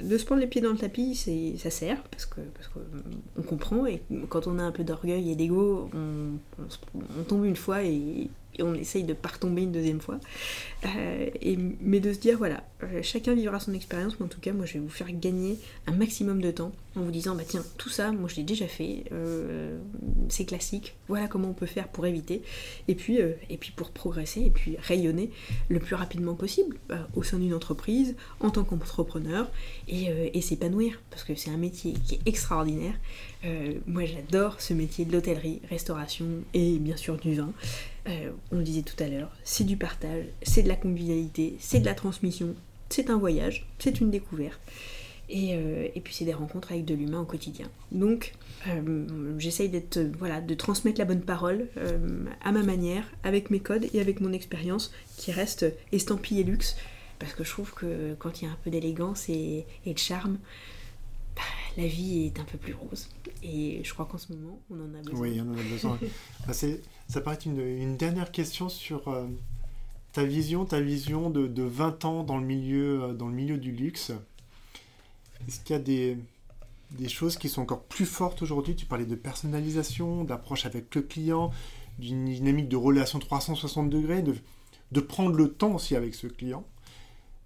de se prendre les pieds dans le tapis, ça sert, parce que parce qu'on comprend, et quand on a un peu d'orgueil et d'ego, on, tombe une fois et, on essaye de pas retomber une deuxième fois. Euh, et, mais de se dire, voilà, euh, chacun vivra son expérience, mais en tout cas, moi, je vais vous faire gagner un maximum de temps en vous disant, bah tiens, tout ça, moi, je l'ai déjà fait, euh, c'est classique, voilà comment on peut faire pour éviter, et puis, et puis pour progresser, et puis rayonner le plus rapidement possible au sein d'une entreprise, en tant qu'entrepreneur, et, et s'épanouir, parce que c'est un métier qui est extraordinaire. moi, j'adore ce métier de l'hôtellerie, restauration et bien sûr du vin. Euh, on le disait tout à l'heure, c'est du partage, c'est de la convivialité, c'est de la transmission, c'est un voyage, c'est une découverte. Et, euh, puis c'est des rencontres avec de l'humain au quotidien. Donc euh, j'essaye d'être voilà, de transmettre la bonne parole à ma manière, avec mes codes et avec mon expérience qui reste estampillée luxe. Parce que je trouve que quand il y a un peu d'élégance et, de charme, bah, la vie est un peu plus rose. Et je crois qu'en ce moment, on en a besoin. Oui, on en a besoin. Bah, ça paraît une, une, dernière question sur euh, ta vision, ta vision de, de, 20 ans dans le milieu, euh, dans le milieu du luxe. Est-ce qu'il y a des, des, choses qui sont encore plus fortes aujourd'hui? Tu parlais de personnalisation, d'approche avec le client, d'une dynamique de relation 360 degrés, de, de prendre le temps aussi avec ce client.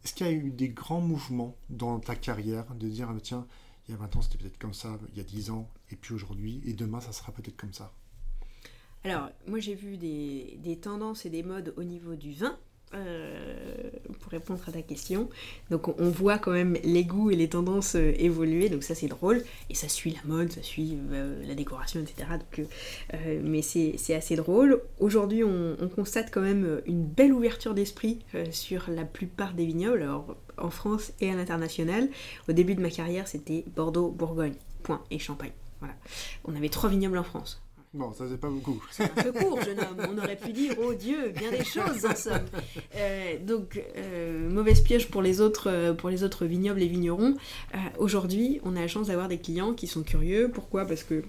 Est-ce qu'il y a eu des grands mouvements dans ta carrière? De dire, ah, tiens, il y a 20 ans c'était peut-être comme ça, il y a 10 ans, et puis aujourd'hui, et demain ça sera peut-être comme ça. Alors, moi j'ai vu des, tendances et des modes au niveau du vin, euh, pour répondre à ta question. Donc on, voit quand même les goûts et les tendances euh, évoluer, donc ça c'est drôle, et ça suit la mode, ça suit euh, la décoration, etc. Donc, mais c'est assez drôle. Aujourd'hui on, constate quand même une belle ouverture d'esprit sur la plupart des vignobles, alors en France et à l'international. Au début de ma carrière c'était Bordeaux, Bourgogne, point, et Champagne. Voilà. On avait trois vignobles en France Bon, ça c'est pas beaucoup. C'est un peu court, jeune homme. On aurait pu dire, oh Dieu, bien des choses en somme. Euh, donc, euh, mauvaise piège pour les autres, euh, pour les autres vignobles et vignerons. Aujourd'hui, on a la chance d'avoir des clients qui sont curieux. Pourquoi? Parce que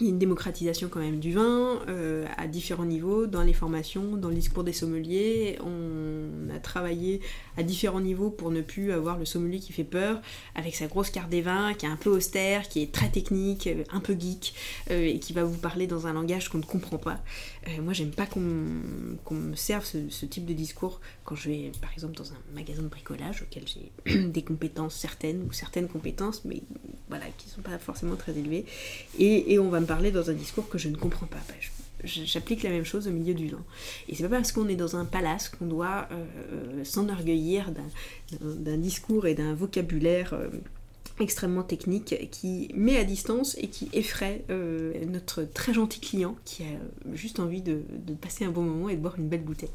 il y a une démocratisation quand même du vin euh, à différents niveaux, dans les formations, dans le discours des sommeliers. On a travaillé à différents niveaux pour ne plus avoir le sommelier qui fait peur, avec sa grosse carte des vins, qui est un peu austère, qui est très technique, un peu geek, euh, et qui va vous parler dans un langage qu'on ne comprend pas. Euh, moi, j'aime pas qu'on me serve ce, type de discours quand je vais, par exemple, dans un magasin de bricolage auquel j'ai des compétences certaines ou certaines compétences, mais voilà, qui sont pas forcément très élevées. Et, et on va me parler dans un discours que je ne comprends pas. Bah, J'applique la même chose au milieu du vin. Et c'est pas parce qu'on est dans un palace qu'on doit euh, s'enorgueillir d'un- discours et d'un vocabulaire euh, extrêmement technique qui met à distance et qui effraie euh, notre très gentil client qui a juste envie de passer un bon moment et de boire une belle bouteille.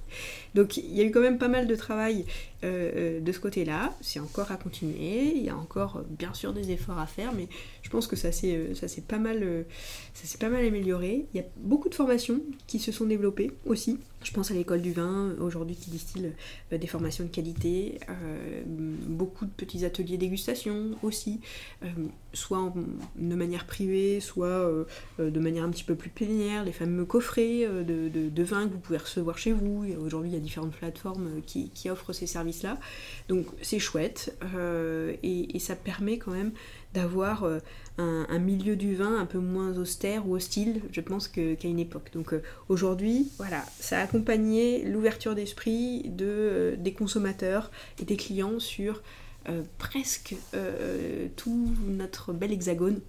Donc il y a eu quand même pas mal de travail euh, de ce côté-là. C'est encore à continuer. Il y a encore euh, bien sûr des efforts à faire, mais je pense que ça s'est euh, pas mal pas mal amélioré. Il y a beaucoup de formations qui se sont développées aussi. Je pense à l'école du vin aujourd'hui qui distille des formations de qualité, beaucoup de petits ateliers dégustation aussi, soit de manière privée, soit de manière un petit peu plus plénière, les fameux coffrets de, de, de vin que vous pouvez recevoir chez vous. Aujourd'hui, il y a différentes plateformes qui, qui offrent ces services-là. Donc c'est chouette euh, et, ça permet quand même d'avoir euh, un, milieu du vin un peu moins austère ou hostile, je pense, qu'à une époque. Donc euh, aujourd'hui, voilà, ça a accompagné l'ouverture d'esprit de, des consommateurs et des clients sur presque tout notre bel hexagone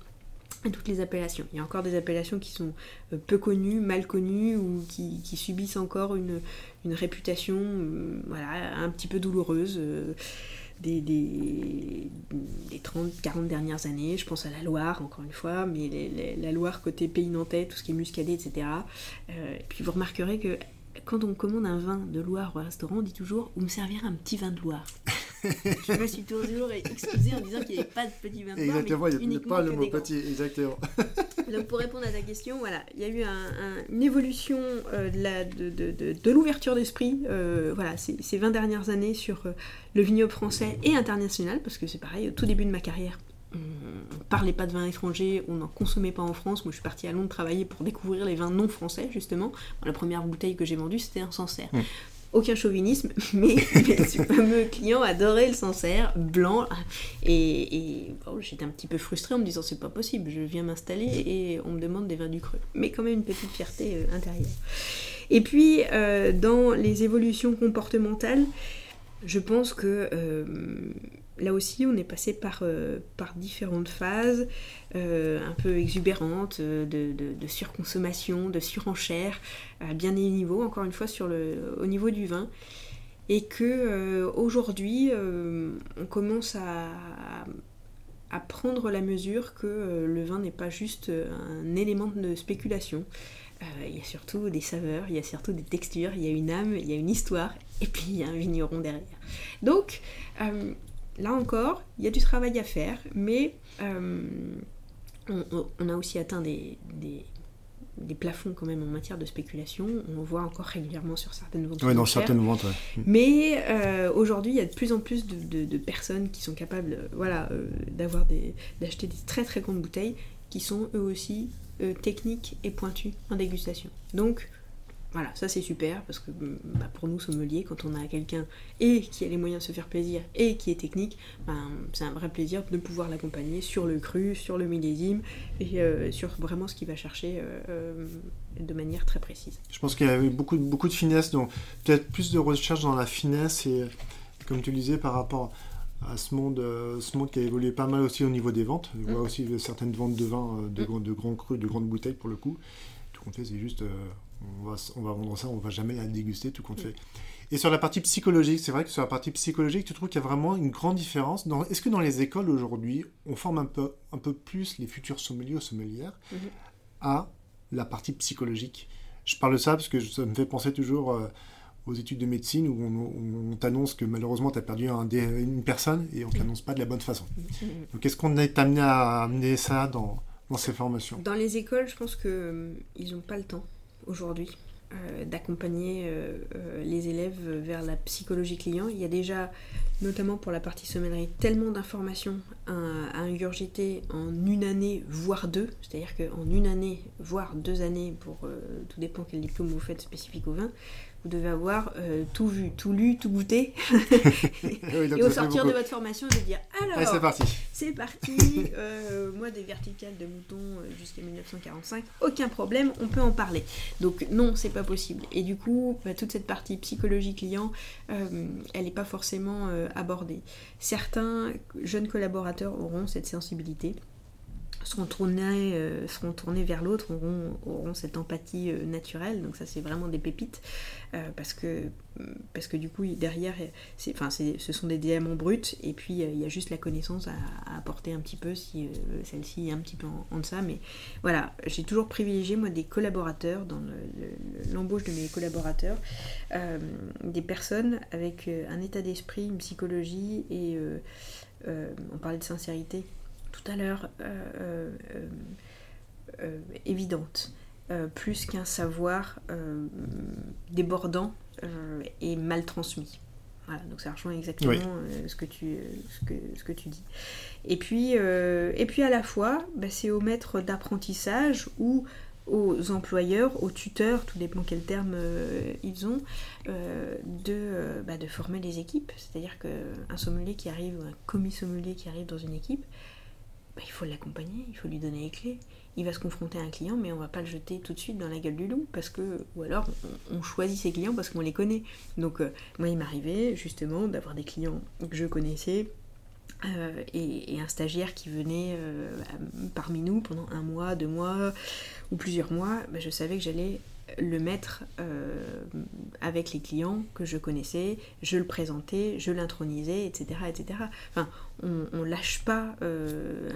toutes les appellations. Il y a encore des appellations qui sont euh, peu connues, mal connues ou qui, subissent encore une, une réputation euh, voilà, un petit peu douloureuse. euh, des, des, des 30-40 dernières années, je pense à la Loire encore une fois, mais la Loire côté pays nantais, tout ce qui est muscadet, etc. Et puis vous remarquerez que quand on commande un vin de Loire au restaurant, on dit toujours vous me servir un petit vin de Loire. je me suis toujours excusée en disant qu'il n'y avait pas de petit vin de Exactement, mais il n'y a pas le mot petit, exactement. Donc pour répondre à ta question, voilà, il y a eu un- un- une évolution euh, de la- de, de- de- de l'ouverture d'esprit, euh, voilà, ces, ces 20 dernières années sur euh, le vignoble français et international, parce que c'est pareil, au tout début de ma carrière, on ne parlait pas de vin étranger, on n'en consommait pas en France. Moi, je suis partie à Londres travailler pour découvrir les vins non français, justement. Bon, la première bouteille que j'ai vendue, c'était un Sancerre. Mm. Aucun chauvinisme, mais, mais ce fameux client adorait le Sancerre, blanc. Et, et, bon, j'étais un petit peu frustrée en me disant c'est pas possible, je viens m'installer et on me demande des vins du cru. Mais quand même une petite fierté euh, intérieure. Et puis, euh, dans les évolutions comportementales, je pense que euh, là aussi, on est passé par, euh, différentes phases, euh, un peu exubérantes, euh, de, surconsommation, de surenchère, à bien des niveaux, encore une fois, sur le, au niveau du vin. Et que aujourd'hui, on commence à, prendre la mesure que le vin n'est pas juste un élément de spéculation. Il y a surtout des saveurs, il y a surtout des textures, il y a une âme, il y a une histoire, et puis il y a un vigneron derrière. Donc, là encore, il y a du travail à faire, mais euh, on, a aussi atteint des, des- des plafonds quand même en matière de spéculation. On voit encore régulièrement sur certaines ventes. Oui, dans certaines ventes, ouais. Mais euh, aujourd'hui, il y a de plus en plus de, de- de personnes qui sont capables euh, voilà, euh, d'avoir des, d'acheter des très très grandes bouteilles qui sont eux aussi techniques et pointues en dégustation. Donc voilà, ça c'est super parce que bah, pour nous sommeliers, quand on a quelqu'un et qui a les moyens de se faire plaisir et qui est technique, ben, c'est un vrai plaisir de pouvoir l'accompagner sur le cru, sur le millésime et euh, sur vraiment ce qu'il va chercher euh, euh, de manière très précise. Je pense qu'il y avait beaucoup, de- beaucoup de finesse, donc peut-être plus de recherche dans la finesse et, comme tu le disais, par rapport à ce monde, ce monde qui a évolué pas mal aussi au niveau des ventes. On voit Mm. aussi certaines ventes de vin, euh, de, Mm. grands- de grands crus, de grandes bouteilles pour le coup. Tout compte fait, c'est juste, euh, on, va, on va vendre ça, on va jamais la déguster, tout compte fait. Et sur la partie psychologique, c'est vrai que sur la partie psychologique, tu trouves qu'il y a vraiment une grande différence. Est-ce que dans les écoles aujourd'hui, on forme un peu, un peu plus les futurs sommeliers ou sommelières Mhm. à la partie psychologique? Je parle de ça parce que ça me fait penser toujours euh, aux études de médecine où on, on t'annonce que malheureusement tu as perdu un une personne et on ne t'annonce pas de la bonne façon. Donc est-ce qu'on est amené à amener ça dans, dans ces formations Dans les écoles, je pense qu'ils n'ont pas le temps aujourd'hui. Euh, d'accompagner euh, euh, les élèves vers la psychologie client. Il y a déjà, notamment pour la partie sommellerie, tellement d'informations à, à, ingurgiter en une année, voire deux. C'est-à-dire qu'en une année, voire deux années, pour tout dépend quel diplôme vous faites spécifique au vin, vous devez avoir euh, tout vu, tout lu, tout goûté. et au sortir de votre formation, de dire alors, c'est parti. C'est parti. Euh, moi, des verticales de moutons euh, jusqu'à 1945, aucun problème, on peut en parler. Donc non, c'est pas possible. Et du coup, bah, toute cette partie psychologie client, elle n'est pas forcément abordée. Certains jeunes collaborateurs auront cette sensibilité seront tournés, euh, seront tournés vers l'autre, auront, cette empathie euh, naturelle. Donc ça, c'est vraiment des pépites. Euh, parce, que, parce que du coup, derrière, enfin, ce sont des diamants bruts. Et puis, il y a juste la connaissance à, apporter un petit peu, si celle-ci est un petit peu en, deçà. Mais voilà, j'ai toujours privilégié, moi, des collaborateurs, dans l'embauche de mes collaborateurs, des personnes avec un état d'esprit, une psychologie et... on parlait de sincérité tout à l'heure euh, euh, euh, évidente, plus qu'un savoir débordant et mal transmis. Voilà, donc ça rejoint exactement ce, que tu, ce, que, ce que tu dis. Et puis, et puis à la fois, bah, c'est aux maîtres d'apprentissage ou aux employeurs, aux tuteurs, tout dépend quel terme ils ont, de, bah, de former les équipes. C'est-à-dire qu'un sommelier qui arrive, ou un commis sommelier qui arrive dans une équipe, bah, il faut l'accompagner, il faut lui donner les clés. Il va se confronter à un client, mais on va pas le jeter tout de suite dans la gueule du loup, parce que, ou alors on, choisit ses clients parce qu'on les connaît. Donc euh, moi, il m'arrivait justement d'avoir des clients que je connaissais, euh, et, un stagiaire qui venait euh, parmi nous pendant un mois, deux mois ou plusieurs mois, bah, je savais que j'allais le mettre euh, avec les clients que je connaissais, je le présentais, je l'intronisais, etc., etc. Enfin, on, ne lâche pas euh,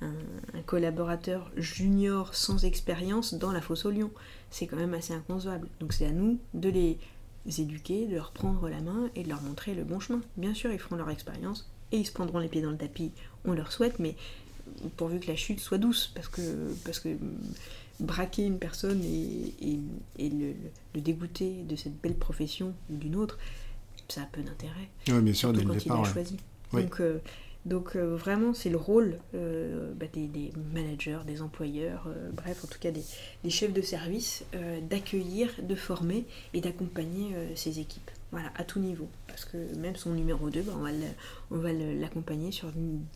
un, collaborateur junior sans expérience dans la fosse au lion. C'est quand même assez inconcevable. Donc c'est à nous de les éduquer, de leur prendre la main et de leur montrer le bon chemin. Bien sûr, ils feront leur expérience et ils se prendront les pieds dans le tapis, on leur souhaite, mais pourvu que la chute soit douce, parce que, parce que braquer une personne et, le, dégoûter de cette belle profession ou d'une autre, ça a peu d'intérêt. Oui, bien sûr, dès quand il a choisi. Donc, euh, donc euh, vraiment, c'est le rôle euh, bah, des, managers, des employeurs, bref, en tout cas des, chefs de service, d'accueillir, de former et d'accompagner ces équipes. Voilà, à tout niveau. Parce que même son numéro 2, bah, on va l'accompagner sur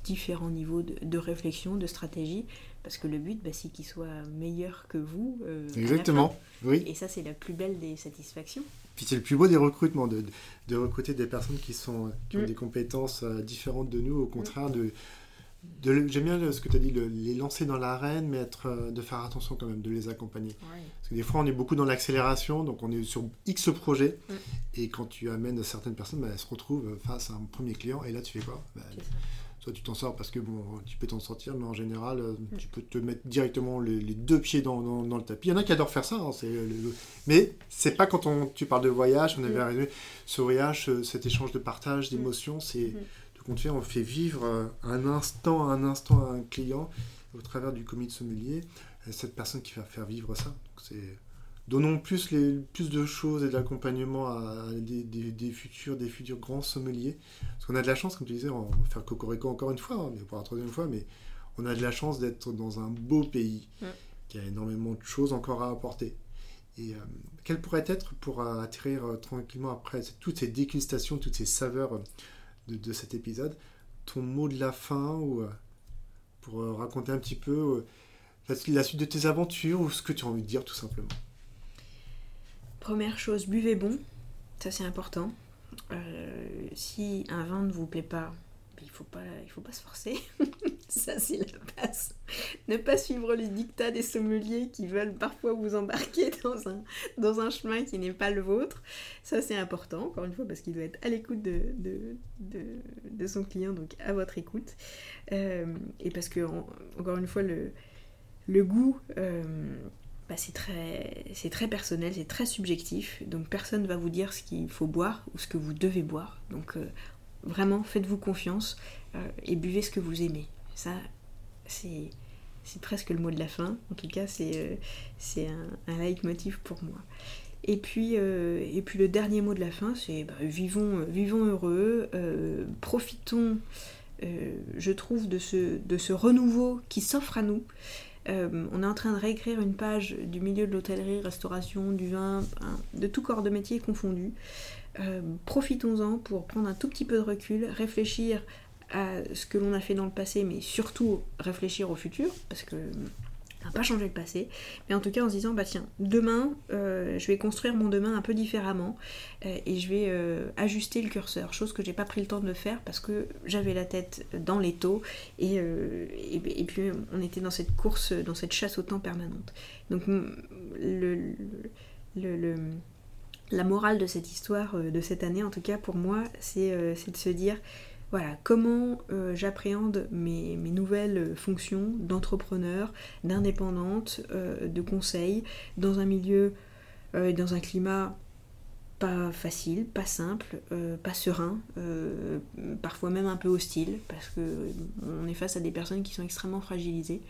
différents niveaux de, de, réflexion, de stratégie, parce que le but, bah, c'est qu'il soit meilleur que vous. Euh, Exactement, oui. Et ça, c'est la plus belle des satisfactions. Puis c'est le plus beau des recrutements, de, de, recruter des personnes qui, sont, qui ont mm. des compétences euh, différentes de nous, au contraire de... J'aime bien ce que tu as dit, les lancer dans l'arène, mais être, euh, de faire attention quand même, de les accompagner. Parce que des fois, on est beaucoup dans l'accélération, donc on est sur X projets, mm. et quand tu amènes certaines personnes, bah, elles se retrouvent face à un premier client, et là, tu fais quoi? Bah, tu t'en sors parce que bon, tu peux t'en sortir, mais en général, euh, mm. tu peux te mettre directement les, deux pieds dans, le tapis. Il y en a qui adorent faire ça, hein, c'est mais c'est pas quand on, tu parles de voyage, on avait mm. arrivé ce voyage, cet échange de partage, d'émotions, mm. c'est tout compte fait, on fait vivre euh, un instant, un instant à un client au travers du comité sommelier, euh, cette personne qui va faire vivre ça. C'est donnons plus, les, plus de choses et d'accompagnement à des, futurs, des futurs grands sommeliers. Parce qu'on a de la chance, comme tu disais, on va faire Cocorico encore une fois, hein, mais pour la troisième fois, mais on a de la chance d'être dans un beau pays qui a énormément de choses encore à apporter. Et euh, quel pourrait être pour atterrir euh, tranquillement après toutes ces dégustations, toutes ces saveurs de, cet épisode, ton mot de la fin ou euh, pour raconter un petit peu la suite de tes aventures ou ce que tu as envie de dire tout simplement? Première chose, buvez bon, ça c'est important. Euh, si un vin ne vous plaît pas, il faut pas, faut pas se forcer. ça c'est la base. Ne pas suivre les dictats des sommeliers qui veulent parfois vous embarquer dans un, chemin qui n'est pas le vôtre. Ça c'est important, encore une fois, parce qu'il doit être à l'écoute de, son client, donc à votre écoute. Euh, et parce que, encore une fois, le, le goût... Euh, bah, c'est très, très personnel, c'est très subjectif. Donc personne ne va vous dire ce qu'il faut boire ou ce que vous devez boire. Donc euh, vraiment, faites-vous confiance euh, et buvez ce que vous aimez. Ça, c'est presque le mot de la fin. En tout cas, c'est un, un leitmotiv pour moi. Et puis, et puis le dernier mot de la fin, c'est bah, vivons, vivons heureux, profitons, je trouve, de ce, de ce renouveau qui s'offre à nous. Euh, on est en train de réécrire une page du milieu de l'hôtellerie, restauration, du vin, de tout corps de métier confondu. Euh, profitons-en pour prendre un tout petit peu de recul, réfléchir à ce que l'on a fait dans le passé, mais surtout réfléchir au futur, parce que n'a pas changé le passé, mais en tout cas en se disant bah tiens, demain euh, je vais construire mon demain un peu différemment euh, et je vais euh, ajuster le curseur, chose que j'ai pas pris le temps de faire parce que j'avais la tête dans les taux et, et, puis on était dans cette course, dans cette chasse au temps permanente. Donc le, le, la morale de cette histoire, de cette année en tout cas pour moi, c'est de se dire voilà, comment euh, j'appréhende mes, nouvelles fonctions d'entrepreneur, d'indépendante, euh, de conseil, dans un milieu, euh, dans un climat pas facile, pas simple, pas serein, parfois même un peu hostile, parce que on est face à des personnes qui sont extrêmement fragilisées.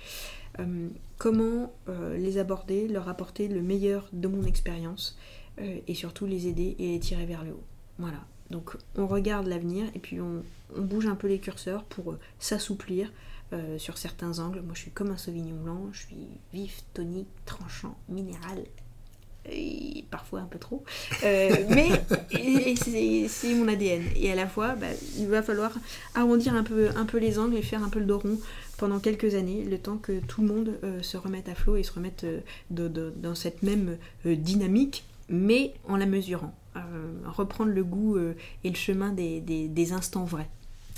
comment les aborder, leur apporter le meilleur de mon expérience, et surtout les aider et les tirer vers le haut. Voilà, donc on regarde l'avenir et puis on, bouge un peu les curseurs pour euh, s'assouplir euh, sur certains angles. Moi je suis comme un sauvignon blanc, je suis vif, tonique, tranchant, minéral. Et parfois un peu trop. Euh, mais c'est mon ADN. Et à la fois, bah, il va falloir arrondir un peu, un peu les angles et faire un peu le dos rond pendant quelques années, le temps que tout le monde se remette à flot et se remette dans cette même dynamique, mais en la mesurant. Euh, reprendre le goût euh, et le chemin des, des, instants vrais.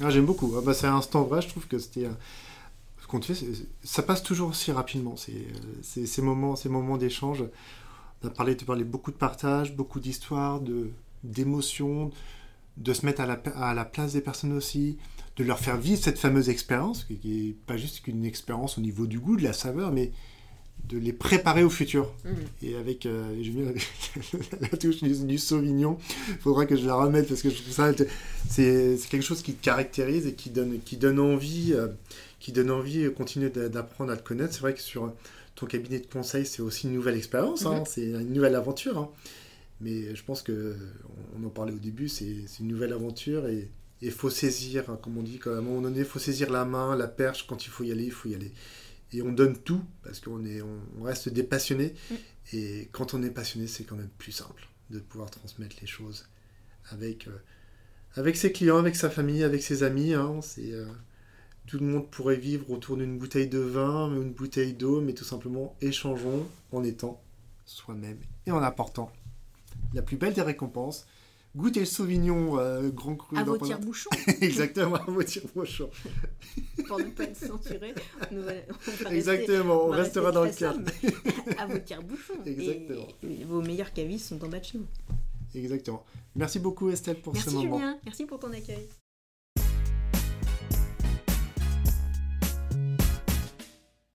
Ah, J'aime beaucoup. Ah, bah, c'est un instant vrai, je trouve que c'était. Ce qu'on ça passe toujours aussi rapidement. C'est ces moments, ces moments d'échange. On a parlé, beaucoup de partage, beaucoup d'histoires, d'émotions, de, se mettre à la, à la, place des personnes aussi, de leur faire vivre cette fameuse expérience, qui n'est pas juste qu'une expérience au niveau du goût, de la saveur, mais de les préparer au futur. Mhm. Et avec, euh, la touche du, Sauvignon, il faudra que je la remette parce que je trouve ça, c'est quelque chose qui te caractérise et qui donne, qui donne envie, euh, qui donne envie de continuer d'apprendre à le connaître. C'est vrai que sur ton cabinet de conseil, c'est aussi une nouvelle expérience, hein. mhm. c'est une nouvelle aventure. Hein. Mais je pense que, on, en parlait au début, c'est une nouvelle aventure et il faut saisir, hein, comme on dit, à un moment donné, il faut saisir la main, la perche, quand il faut y aller, il faut y aller et on donne tout parce qu'on est, on reste des passionnés. Mm. Et quand on est passionné, c'est quand même plus simple de pouvoir transmettre les choses avec, euh, avec ses clients, avec sa famille, avec ses amis. Hein. c'est, euh, tout le monde pourrait vivre autour d'une bouteille de vin, ou une bouteille d'eau, mais tout simplement échangeons en étant soi-même et en apportant la plus belle des récompenses, Goûtez le Sauvignon euh, Grand Cru. À vos tire-bouchons. Exactement, à vos tire-bouchons. Pour ne pas être censuré, Exactement, on, restera dans le cadre. à vos tire-bouchons. Exactement. Et, vos meilleurs cavistes sont en bas de chez vous. Exactement. Merci beaucoup Estelle pour ce moment. Merci Julien, merci pour ton accueil.